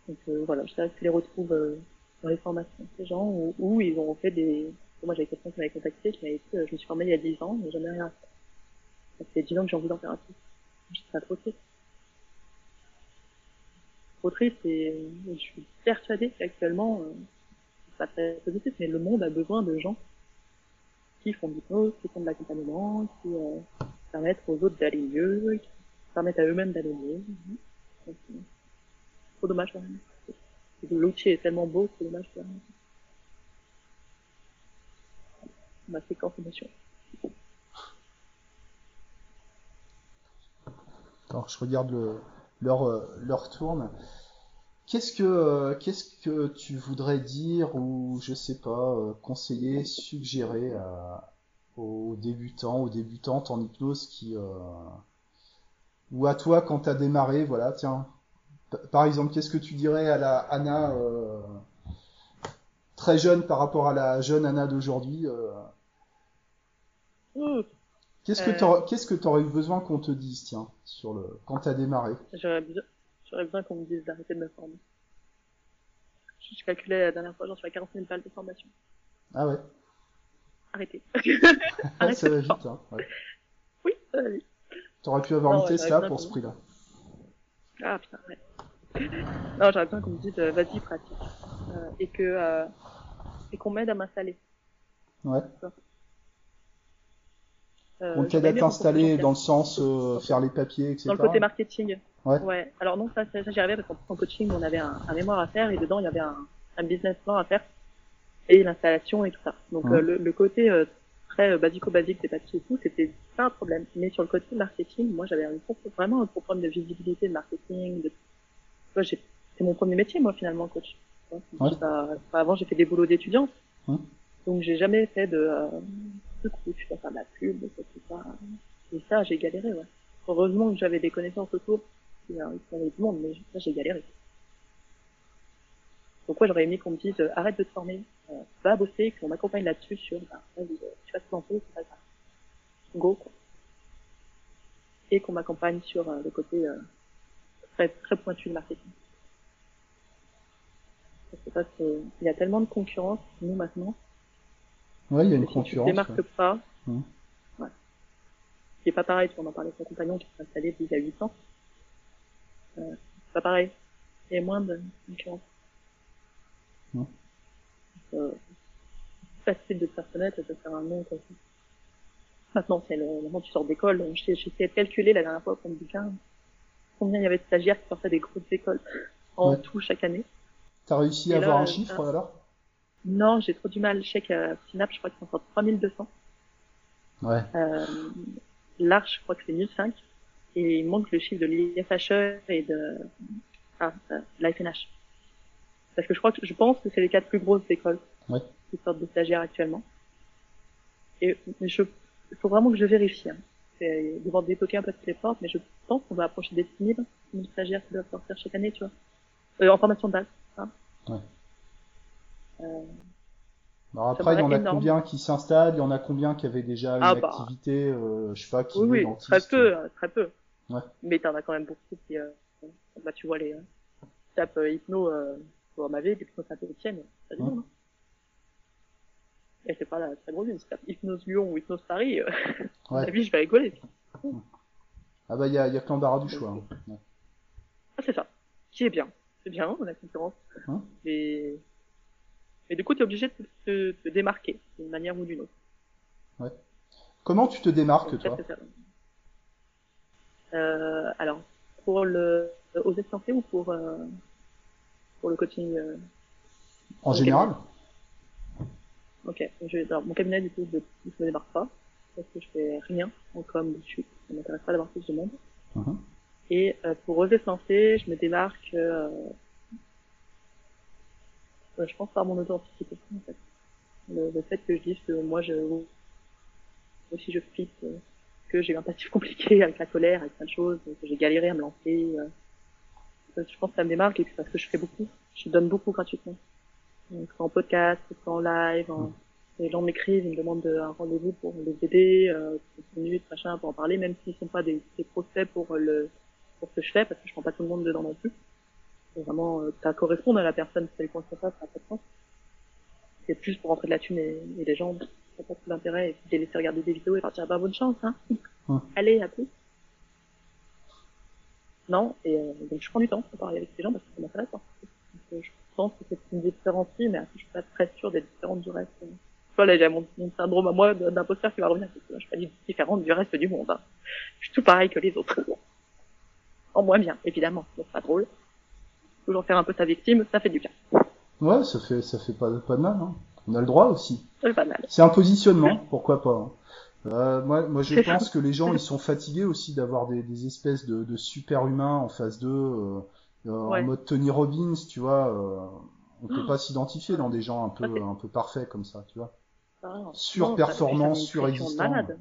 Donc euh, voilà, je sais que les retrouve euh, dans les formations, ces gens, où, ils ont fait des... Moi j'avais quelqu'un qui m'avait contacté, qui m'avait dit, euh, je me suis formé il y a 10 ans, mais jamais rien fait. Ça fait 10 ans que j'ai envie d'en faire un truc. Je serais trop triste. Trop triste et je suis persuadée qu'actuellement, pas très positif, mais le monde a besoin de gens qui font de l'hypnose, qui font de l'accompagnement, qui permettent aux autres d'aller mieux, qui permettent à eux-mêmes d'aller mieux. Trop dommage quand même. L'outil est tellement beau, c'est dommage quand même. Ma séquence émotion. Alors, je regarde le, leur, leur tourne. Qu'est-ce que, qu'est-ce que tu voudrais dire ou, je sais pas, conseiller, suggérer aux débutants, aux débutantes en hypnose qui, euh, ou à toi quand t'as démarré, voilà, tiens, par exemple, qu'est-ce que tu dirais à la Anna euh, très jeune par rapport à la jeune Anna d'aujourd'hui euh... Mmh. Qu'est-ce que t'aurais, qu'est-ce que t'aurais eu besoin qu'on te dise, tiens, sur le quand t'as démarré? J'aurais besoin, j'aurais besoin qu'on me dise d'arrêter de me former. Je, calculais la dernière fois, j'en suis à 40 000 balles de formation. Ah ouais? Arrêtez. Arrêtez ça va vite, hein. Ouais. Oui, ça va vite. T'aurais pu avoir Non, une ouais, Tesla pour ce prix-là. Ah putain, ouais. Non, j'aurais besoin qu'on me dise euh, vas-y pratique euh, et que euh, et qu'on m'aide à m'installer. Ouais. Euh, On t'aide à t'installer dans le sens euh, faire les papiers, etc. dans le côté marketing. Ouais. Alors non, ça, ça, j'y arrivais parce qu'en coaching, on avait un, un, mémoire à faire et dedans il y avait un, un business plan à faire et l'installation et tout ça. Donc Ouais. euh, le, le côté très basico-basique des papiers et tout, c'était pas un problème. Mais sur le côté marketing, moi j'avais vraiment un problème de visibilité, de marketing. De... Tu vois, j'ai- c'est mon premier métier moi finalement coach. Ouais. j'ai pas- pas- avant j'ai fait des boulots d'étudiant. Ouais. Donc j'ai jamais fait de euh, trucs où tu dois faire de la pub, soit. Et ça j'ai galéré ouais. Heureusement que j'avais des connaissances autour qui euh, qui avaient du monde, mais ça j'ai galéré. Donc ouais, j'aurais aimé qu'on me dise euh, arrête de te former, euh, va bosser, qu'on m'accompagne là-dessus sur bah, euh, tu vas te lancer, c'est pas grave. Go quoi. Et qu'on m'accompagne sur euh, le côté euh, très très pointu de marketing. Parce que ça, c'est- il y a tellement de concurrence nous maintenant Ouais, il y a une que si concurrence. démarques ouais. pas, Mhm. ouais. C'est pas pareil, on en parlait avec mon compagnon qui s'est installé il y a 8 ans. Euh, c'est pas pareil. Il y a moins de concurrence. Mhm. Euh, c'est facile de te faire connaître et de faire un nom comme ça. Maintenant, c'est le moment où tu sors d'école. J'ai j'ai essayé de calculer la dernière fois pour me bouquin combien il y avait de stagiaires qui sortaient des grosses écoles en Ouais. tout chaque année. T'as réussi Et à là, avoir un euh, chiffre ça- alors? Non, j'ai trop du mal. Je sais que Synapse, je crois qu'ils en sortent 3200. Ouais. Euh, L'Arche, je crois que c'est 1005. Et il manque le chiffre de l'IFHE et de ah, euh, la FNH. Parce que je crois que je pense que c'est les quatre plus grosses écoles Ouais. qui sortent de stagiaires actuellement. Et mais je, il faut vraiment que je vérifie. Hein. C'est devoir débloquer un peu toutes les portes, mais je pense qu'on va approcher des 6000, 6000 stagiaires qui doivent sortir chaque année, tu vois. Euh, en formation de base, hein. Ouais. Euh, Alors Ça après, il y en a énorme. combien qui s'installent, il y en a combien qui avaient déjà une Ah bah. activité, euh, je sais pas, qui oui, oui, très peu, euh, très peu. Ouais. Mais t'en as quand même beaucoup qui, euh, bah, tu vois les, euh, tape euh, hypno, euh, pour ma vie, hypno Saint-Etienne, ça dit Ouais. non, hein. Et c'est pas la très grosse ville, tape hypnose Lyon ou hypnose Paris, euh, Ouais. avis, je vais rigoler. Ah bah il y a, y a que l'embarras du choix. hein. Ouais. Ah, c'est ça. Qui est bien. C'est bien, la concurrence. Hein mais, mais du coup, t'es obligé de te, te démarquer, d'une manière ou d'une autre. Comment tu te démarques, Donc, toi c'est. Euh, alors, pour le, oser se lancer ou pour, euh, pour le coaching, euh, En général Ok. Je, alors, mon cabinet, du coup, je ne me démarque pas. Parce que je fais rien en com dessus. Ça m'intéresse pas d'avoir plus de monde. Mhm. Et euh, pour oser se lancer, je me démarque, euh, euh, je pense par mon authenticité, en fait. Le, le fait que je dise que moi, je, aussi je flippe, euh, que j'ai eu un passif compliqué avec la colère, avec plein de choses, que j'ai galéré à me lancer. Euh, Je pense que ça me démarque et puis parce que je fais beaucoup. Je donne beaucoup gratuitement. Donc, soit en podcast, soit en live, en... les gens m'écrivent, ils me demandent de- un rendez-vous pour les aider, euh, 30 minutes, machin, pour en parler, même s'ils sont pas des, des prospects pour le, pour ce que je fais, parce que je prends pas tout le monde dedans non plus. C'est vraiment, euh, ça correspond à la personne, si elle contient pas, ça n'a pas de sens. C'est plus pour rentrer de la thune et, et les gens, ça pas tout l'intérêt, et puis les laisser regarder des vidéos et partir, bah, bonne chance, hein. Hum. Allez, à plus. Non, et euh, donc je prends du temps pour parler avec ces gens parce que ça m'intéresse. hein. Donc, euh, je pense que c'est me différencie, mais après, je suis pas très sûre d'être différente du reste. Tu vois, là, j'ai mon, mon syndrome à moi d'imposteur qui va revenir. Je suis pas différente du reste du monde. hein. Je suis tout pareil que les autres. En moins bien, évidemment. C'est pas drôle. Toujours faire un peu sa victime, ça fait du bien. Ouais, ça fait, ça fait pas, pas de mal. Hein. On a le droit aussi. Ça fait pas de mal. C'est un positionnement, pourquoi pas. hein. Euh, moi, moi, je pense que les gens, ils sont fatigués aussi d'avoir des, des espèces de, de super humains en face d'eux, euh, Ouais. en mode Tony Robbins, tu vois. euh, on peut Oh. pas s'identifier dans des gens un peu, un peu parfaits comme ça, tu vois. Ah, Surperformance, ça- ça met une pression surexistant. malade.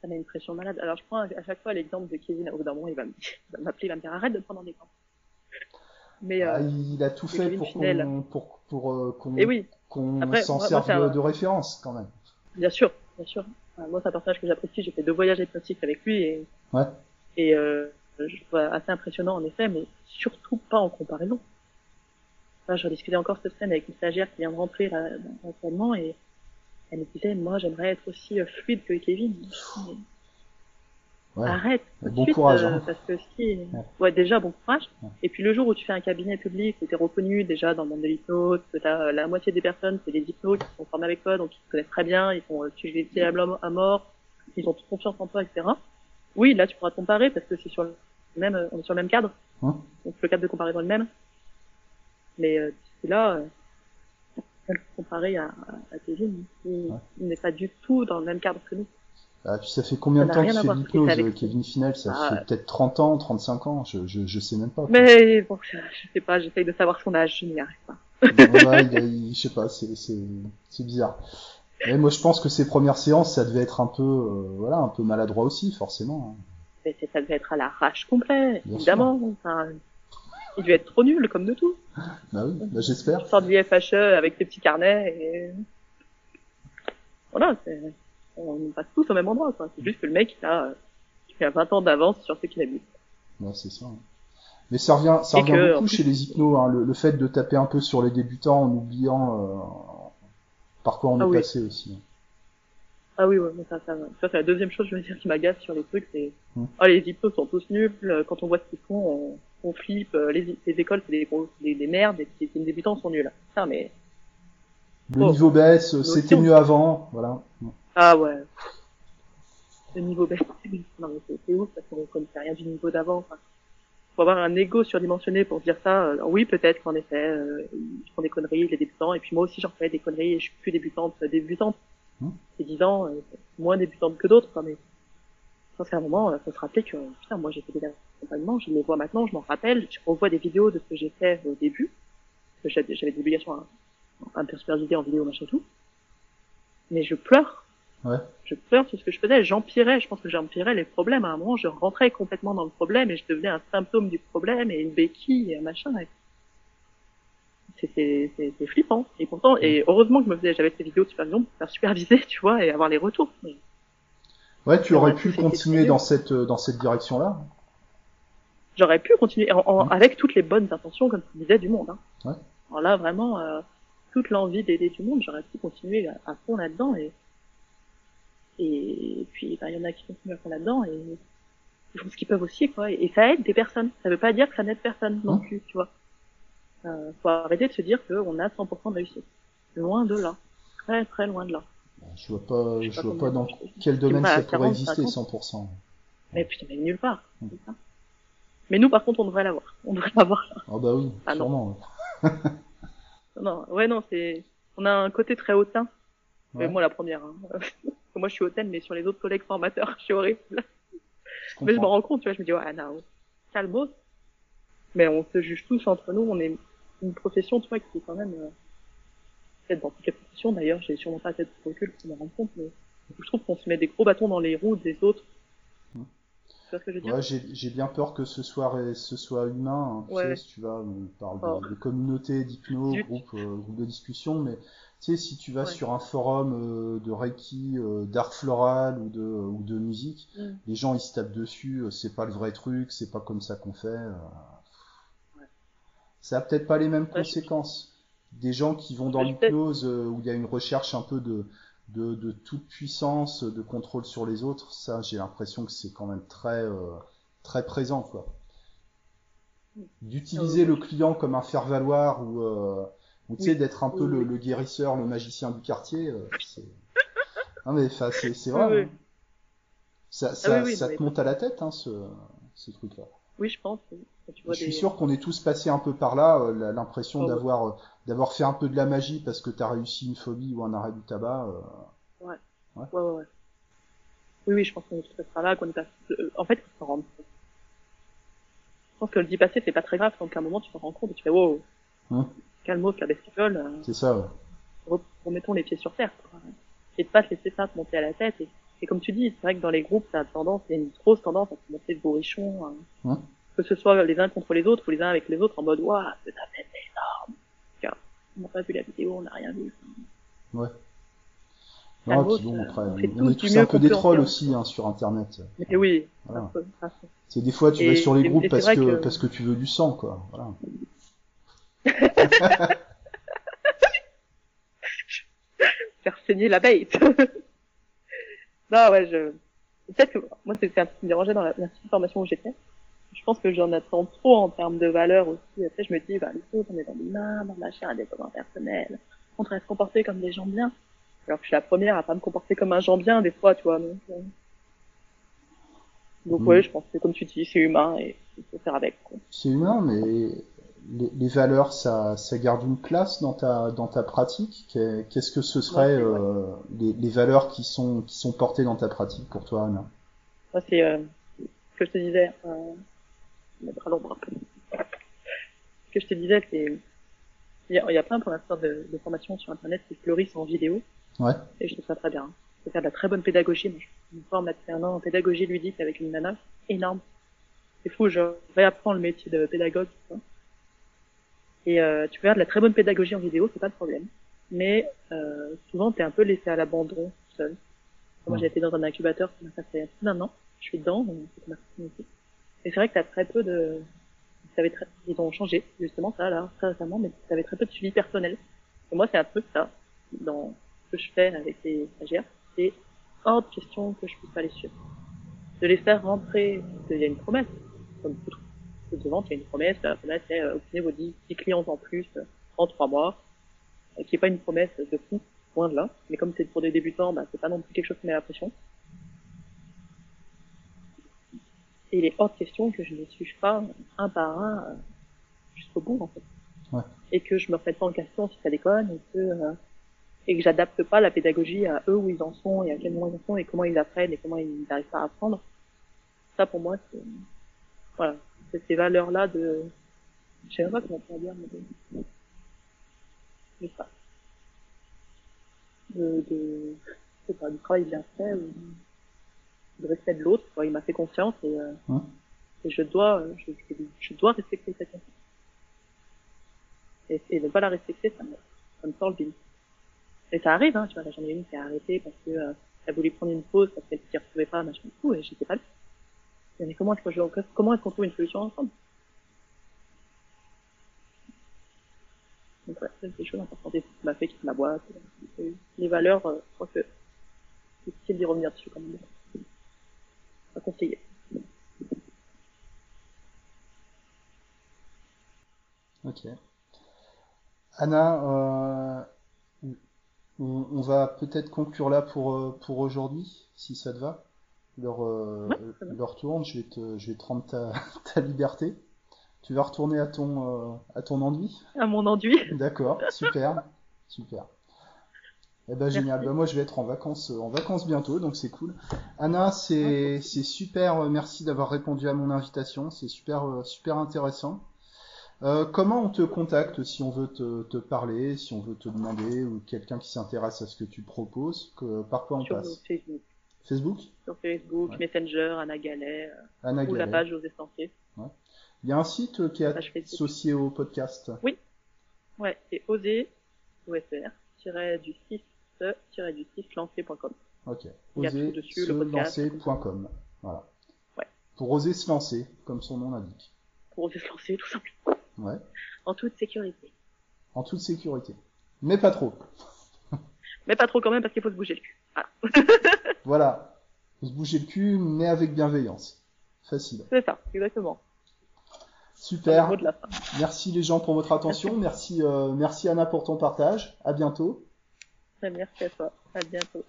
Ça met une pression malade. Alors, je prends à chaque fois l'exemple de Kevin. Au bout d'un moment, il va m'appeler, il va me dire arrête de prendre en exemple. Mais, Ah, euh, il a tout fait Kevin pour qu'on, pour, pour, euh, oui, s'en moi, serve de, de référence quand même. bien sûr, bien sûr. Moi, c'est un personnage que j'apprécie. J'ai fait deux voyages hypnotiques avec lui et, Ouais. et euh, je trouve assez impressionnant en effet, mais surtout pas en comparaison. Enfin, je discutais encore cette semaine avec une stagiaire qui vient de rentrer là, dans- et elle me disait, moi, j'aimerais être aussi euh, fluide que Kevin. Mais Ouais. Arrête. tout de Bon suite, courage, euh, hein. parce que si, ouais, déjà, bon courage. Ouais. Et puis le jour où tu fais un cabinet public, où tu es reconnu déjà dans le monde de l'hypnose, que t'as euh, la moitié des personnes, c'est des hypnos qui sont formés avec toi, donc ils te connaissent très bien, ils sont euh, suiviables à mort, ils ont toute confiance en toi, etc. Oui, là, tu pourras te comparer parce que c'est sur le même, euh, on est sur le même cadre. Hein donc le cadre de comparaison est le même. Mais euh, là, euh, on peut comparer à, à, Kevin, Ouais. il n'est pas du tout dans le même cadre que nous. Ah, puis ça fait combien de temps fait de voir, l'hypnose, avec. Kevin Finel Ça Ah, fait peut-être 30 ans, 35 ans, je, je, je sais même pas. quoi. Mais bon, je, sais pas, j'essaye de savoir son âge, je n'y arrive pas. Ouais, ouais, il, il- je sais pas, c'est, c'est, c'est bizarre. Mais moi, je pense que ses premières séances, ça devait être un peu, euh, voilà, un peu maladroit aussi, forcément. hein. Ça devait être à l'arrache complet, Bien évidemment. Enfin, il devait être trop nul, comme de tout. Bah oui, bah j'espère. Il sort du FHE avec ses petits carnets et... Voilà, c'est... on passe tous au même endroit, quoi. C'est juste que le mec, il a, il a 20 ans d'avance sur ceux qui l'habitent. Ouais, c'est ça. hein. Mais ça revient, ça revient que, beaucoup plus- chez les hypnos, hein, le, le fait de taper un peu sur les débutants en oubliant euh, par quoi on Ah est oui. passé aussi. Ah oui, ouais, mais ça, ça, ça c'est la deuxième chose, je veux dire, qui m'agace sur les trucs, c'est, Hmm. oh, les hypnos sont tous nuls, euh, quand on voit ce qu'ils font, on, on flippe, euh, les, les écoles, c'est des, gros- des, des merdes, et les, les débutants sont nuls. Putain, mais, Le Oh. niveau baisse, Nous c'était mieux avant, voilà. ah ouais. Le niveau baisse, non mais c'est, ouf, parce qu'on connaissait rien du niveau d'avant, enfin. Faut avoir un ego surdimensionné pour dire ça, euh, oui, peut-être qu'en effet, euh, ils font des conneries, les débutants, et puis moi aussi j'en fais des conneries, et je suis plus débutante, euh, débutante. Hmm. C'est 10 ans, euh, moins débutante que d'autres, quoi, mais je pense qu'à un moment, il faut se rappeler que, putain, moi j'ai fait des accompagnements, je les vois maintenant, je m'en rappelle, je revois des vidéos de ce que j'ai fait au début, parce que j'avais des obligations à, à me superviser en vidéo, machin tout, mais je pleure Ouais. Je pleure sur ce que je faisais, j'empirais, je pense que j'empirais les problèmes. À un moment, je rentrais complètement dans le problème et je devenais un symptôme du problème et une béquille et un machin. Et c'était flippant. Et pourtant, et heureusement que je me faisais, j'avais ces vidéos de supervision pour faire superviser, tu vois, et avoir les retours. Mais Ouais, tu aurais pu continuer dans cette euh, dans cette direction-là. j'aurais pu continuer en- en- avec toutes les bonnes intentions, comme tu disais, du monde. Hein. Ouais. Alors là, vraiment, euh, toute l'envie d'aider du monde, j'aurais pu continuer à, à fond là-dedans. Et, et puis, ben, il y en a qui continuent à fond là-dedans et ils font ce qu'ils peuvent aussi, quoi. Et, et ça aide des personnes. Ça veut pas dire que ça n'aide personne non Mhm. plus, tu vois. Euh, faut arrêter de se dire qu'on a 100% de réussite. Loin de là. Très, très loin de là. Je vois pas, Je vois pas dans quel domaine ça pourrait 40, exister 50. 100%. Mais putain, mais nulle part. Ça. Mais nous, par contre, on devrait l'avoir. On devrait l'avoir. Ah bah oui, Ah non. sûrement. Non, ouais, non, c'est, on a un côté très hautain. Mais Ouais. moi, la première, hein. moi, je suis hautaine, mais sur les autres collègues formateurs, je suis horrible. Je Mais je me rends compte, tu vois, je me dis, ouais, non, calmos. Mais on se juge tous entre nous, on est une profession, tu vois, qui est quand même, euh, peut-être dans toutes les professions, d'ailleurs, j'ai sûrement pas assez de recul pour me rendre compte, mais je trouve qu'on se met des gros bâtons dans les roues des autres. Tu vois ce que je veux dire? Ouais, j'ai bien peur que ce soit, ce soit humain. hein. Tu Ouais. sais, si tu vas, on parle de, Oh. de communauté, d'hypno, euh, groupe de discussion, mais tu sais, si tu vas Ouais. sur un forum euh, de Reiki, euh, d'art floral ou de, ou de musique, Mm. les gens ils se tapent dessus, c'est pas le vrai truc, c'est pas comme ça qu'on fait. Euh. Ça a peut-être pas les mêmes conséquences. Des gens qui vont dans l'hypnose euh, où il y a une recherche un peu de, de, de toute puissance, de contrôle sur les autres, ça j'ai l'impression que c'est quand même très, euh, très présent quoi. D'utiliser Euh, le client comme un faire-valoir ou, euh, ou tu sais Oui. d'être un peu Oui, le, le guérisseur, le magicien du quartier, euh, c'est... Non mais c'est vrai. oui. hein. Ça, ça, oui, ça non, te monte à la tête hein, ce, ces trucs-là. Oui, je pense. Quand tu vois Je suis sûr qu'on est tous passés un peu par là, euh, l'impression Oh, d'avoir euh, d'avoir fait un peu de la magie parce que t'as réussi une phobie ou un arrêt du tabac. euh, Ouais, ouais, ouais. Oui, oui, je pense qu'on est tous à là, qu'on est En fait, on s'en rend compte. Je pense que le dit passé, c'est pas très grave, donc à un moment, tu t'en rends compte et tu fais, wow, Hum. calmos, la bestiole, c'est ça. ouais. re- remettons les pieds sur terre, quoi. Et de pas te laisser ça te monter à la tête. Et, et comme tu dis, c'est vrai que dans les groupes, ça a tendance, il y a une grosse tendance à se monter de bourrichons, hein. Hum. que ce soit les uns contre les autres ou les uns avec les autres en mode, waouh, c'est ta tête énorme. Car on n'a pas vu la vidéo, on n'a rien vu. Ouais. Non, puis bon, après, on est tous un peu des trolls aussi hein, sur Internet. Mais oui, Voilà. C'est des fois tu vas sur les groupes c'est parce que, que- parce que tu veux du sang quoi. Voilà. faire saigner la bête. non, ouais, je, peut-être que, moi, c'est un truc qui me dérangeait dans la, la formation où j'étais. Je pense que j'en attends trop en termes de valeur aussi. Après, je me dis, bah, les autres, on est dans l'humain, dans machin, un développement personnel. On devrait se comporter comme des gens bien. Alors que je suis la première à pas me comporter comme un gens bien, des fois, tu vois, donc, euh, donc Mm. ouais, je pense que comme tu dis, c'est humain et il faut faire avec. C'est humain, mais les, les valeurs, ça, ça garde une place dans ta, dans ta pratique? Qu'est- Qu'est-ce que ce serait Ouais, c'est euh, les, les valeurs qui sont, qui sont portées dans ta pratique pour toi, Anna? Moi, c'est euh, ce que je te disais. Euh. Ce que je te disais, c'est il y a, il y a plein pour l'instant de, de formations sur Internet qui fleurissent en vidéo, Ouais. et je trouve ça très bien. Je peux faire de la très bonne pédagogie. Moi, je me forme un an en pédagogie ludique avec une nana énorme. C'est fou, je réapprends le métier de pédagogue. Et euh, tu peux faire de la très bonne pédagogie en vidéo, c'est pas le problème. Mais euh, souvent, t'es un peu laissé à l'abandon seul. Moi, j'ai été dans un incubateur m'a fait plus d'un an. Je suis dedans, donc c'est. Et c'est vrai que t'as très peu de... Très... Ils ont changé, justement, ça, là, très récemment, mais t'avais très peu de suivi personnel. Et moi, c'est un peu ça, dans ce que je fais avec les stagiaires. C'est hors de question que je puisse pas les suivre. De les faire rentrer, parce qu'il y a une promesse. Comme toute vente, il y a une promesse. La promesse, c'est euh, obtenez vos 10, 10 clients en plus euh, en 3 mois. Et qui est pas une promesse de fou, loin de là. Mais comme c'est pour des débutants, bah, c'est pas non plus quelque chose qui met la pression. Et il est hors de question que je ne les suive pas un par un euh, jusqu'au bout, en fait. Ouais. Et que je me remette pas en question si ça déconne, et que, euh, et que j'adapte pas la pédagogie à eux où ils en sont, et à quel moment ils en sont, et comment ils apprennent, et comment ils n'arrivent pas à apprendre. Ça, pour moi, c'est, voilà. C'est ces valeurs-là de, je sais pas comment on dire, mais de, de ça. De, de, c'est pas du travail bien fait ou du respect de l'autre. quoi. Il m'a fait confiance et, euh, Hum. et je dois, je, je- je dois respecter cette confiance. Et, et ne pas la respecter, ça me, ça me sort le bide. Et ça arrive, hein, tu vois, j'en ai une qui a arrêté parce que euh, elle voulait prendre une pause parce qu'elle s'y retrouvait pas, machin et tout, et j'étais pas là. Comment est-ce qu'on trouve une solution ensemble? Donc ouais, c'est des choses importantes. M'a fait quitter ma boîte. Et Les valeurs, euh, je crois que c'est difficile d'y revenir dessus quand même. Pas conseillé. Ok. Anna, euh, on, on va peut-être conclure là pour, euh, pour aujourd'hui, si ça te va. Leur, euh, Ouais, leur tourne, je vais te, je vais te rendre ta, ta liberté. Tu vas retourner à ton, euh, à ton enduit À mon enduit. D'accord, super, super. Eh ben génial. Ben, moi je vais être en vacances, en vacances bientôt, donc c'est cool. Anna, c'est c'est super. euh, Merci d'avoir répondu à mon invitation. C'est super euh, super intéressant. Euh, comment on te contacte si on veut te, te parler, si on veut te demander ou quelqu'un qui s'intéresse à ce que tu proposes, que, par quoi on sur passe? Facebook. Facebook? Sur Facebook, Ouais. Messenger, Anna Galet, euh, Anna ou la Gallet. page José Sentier. Il y a un site euh, qui est associé au podcast. Ouais, c'est oser, du 6, tiret du 6, lancé.com. Ok. Il y a Oser tout dessus, se le podcast. lancer.com. Voilà. Ouais. Pour oser se lancer, comme son nom l'indique. Pour oser se lancer, tout simplement. Ouais. En toute sécurité. En toute sécurité. Mais pas trop. Mais pas trop quand même parce qu'il faut se bouger le cul. Ah, Voilà. Faut se bouger le cul, mais avec bienveillance. Facile. c'est ça, exactement. Le Super. Merci les gens pour votre attention. Merci, euh, merci Anna pour ton partage. À bientôt. Merci à toi. À bientôt.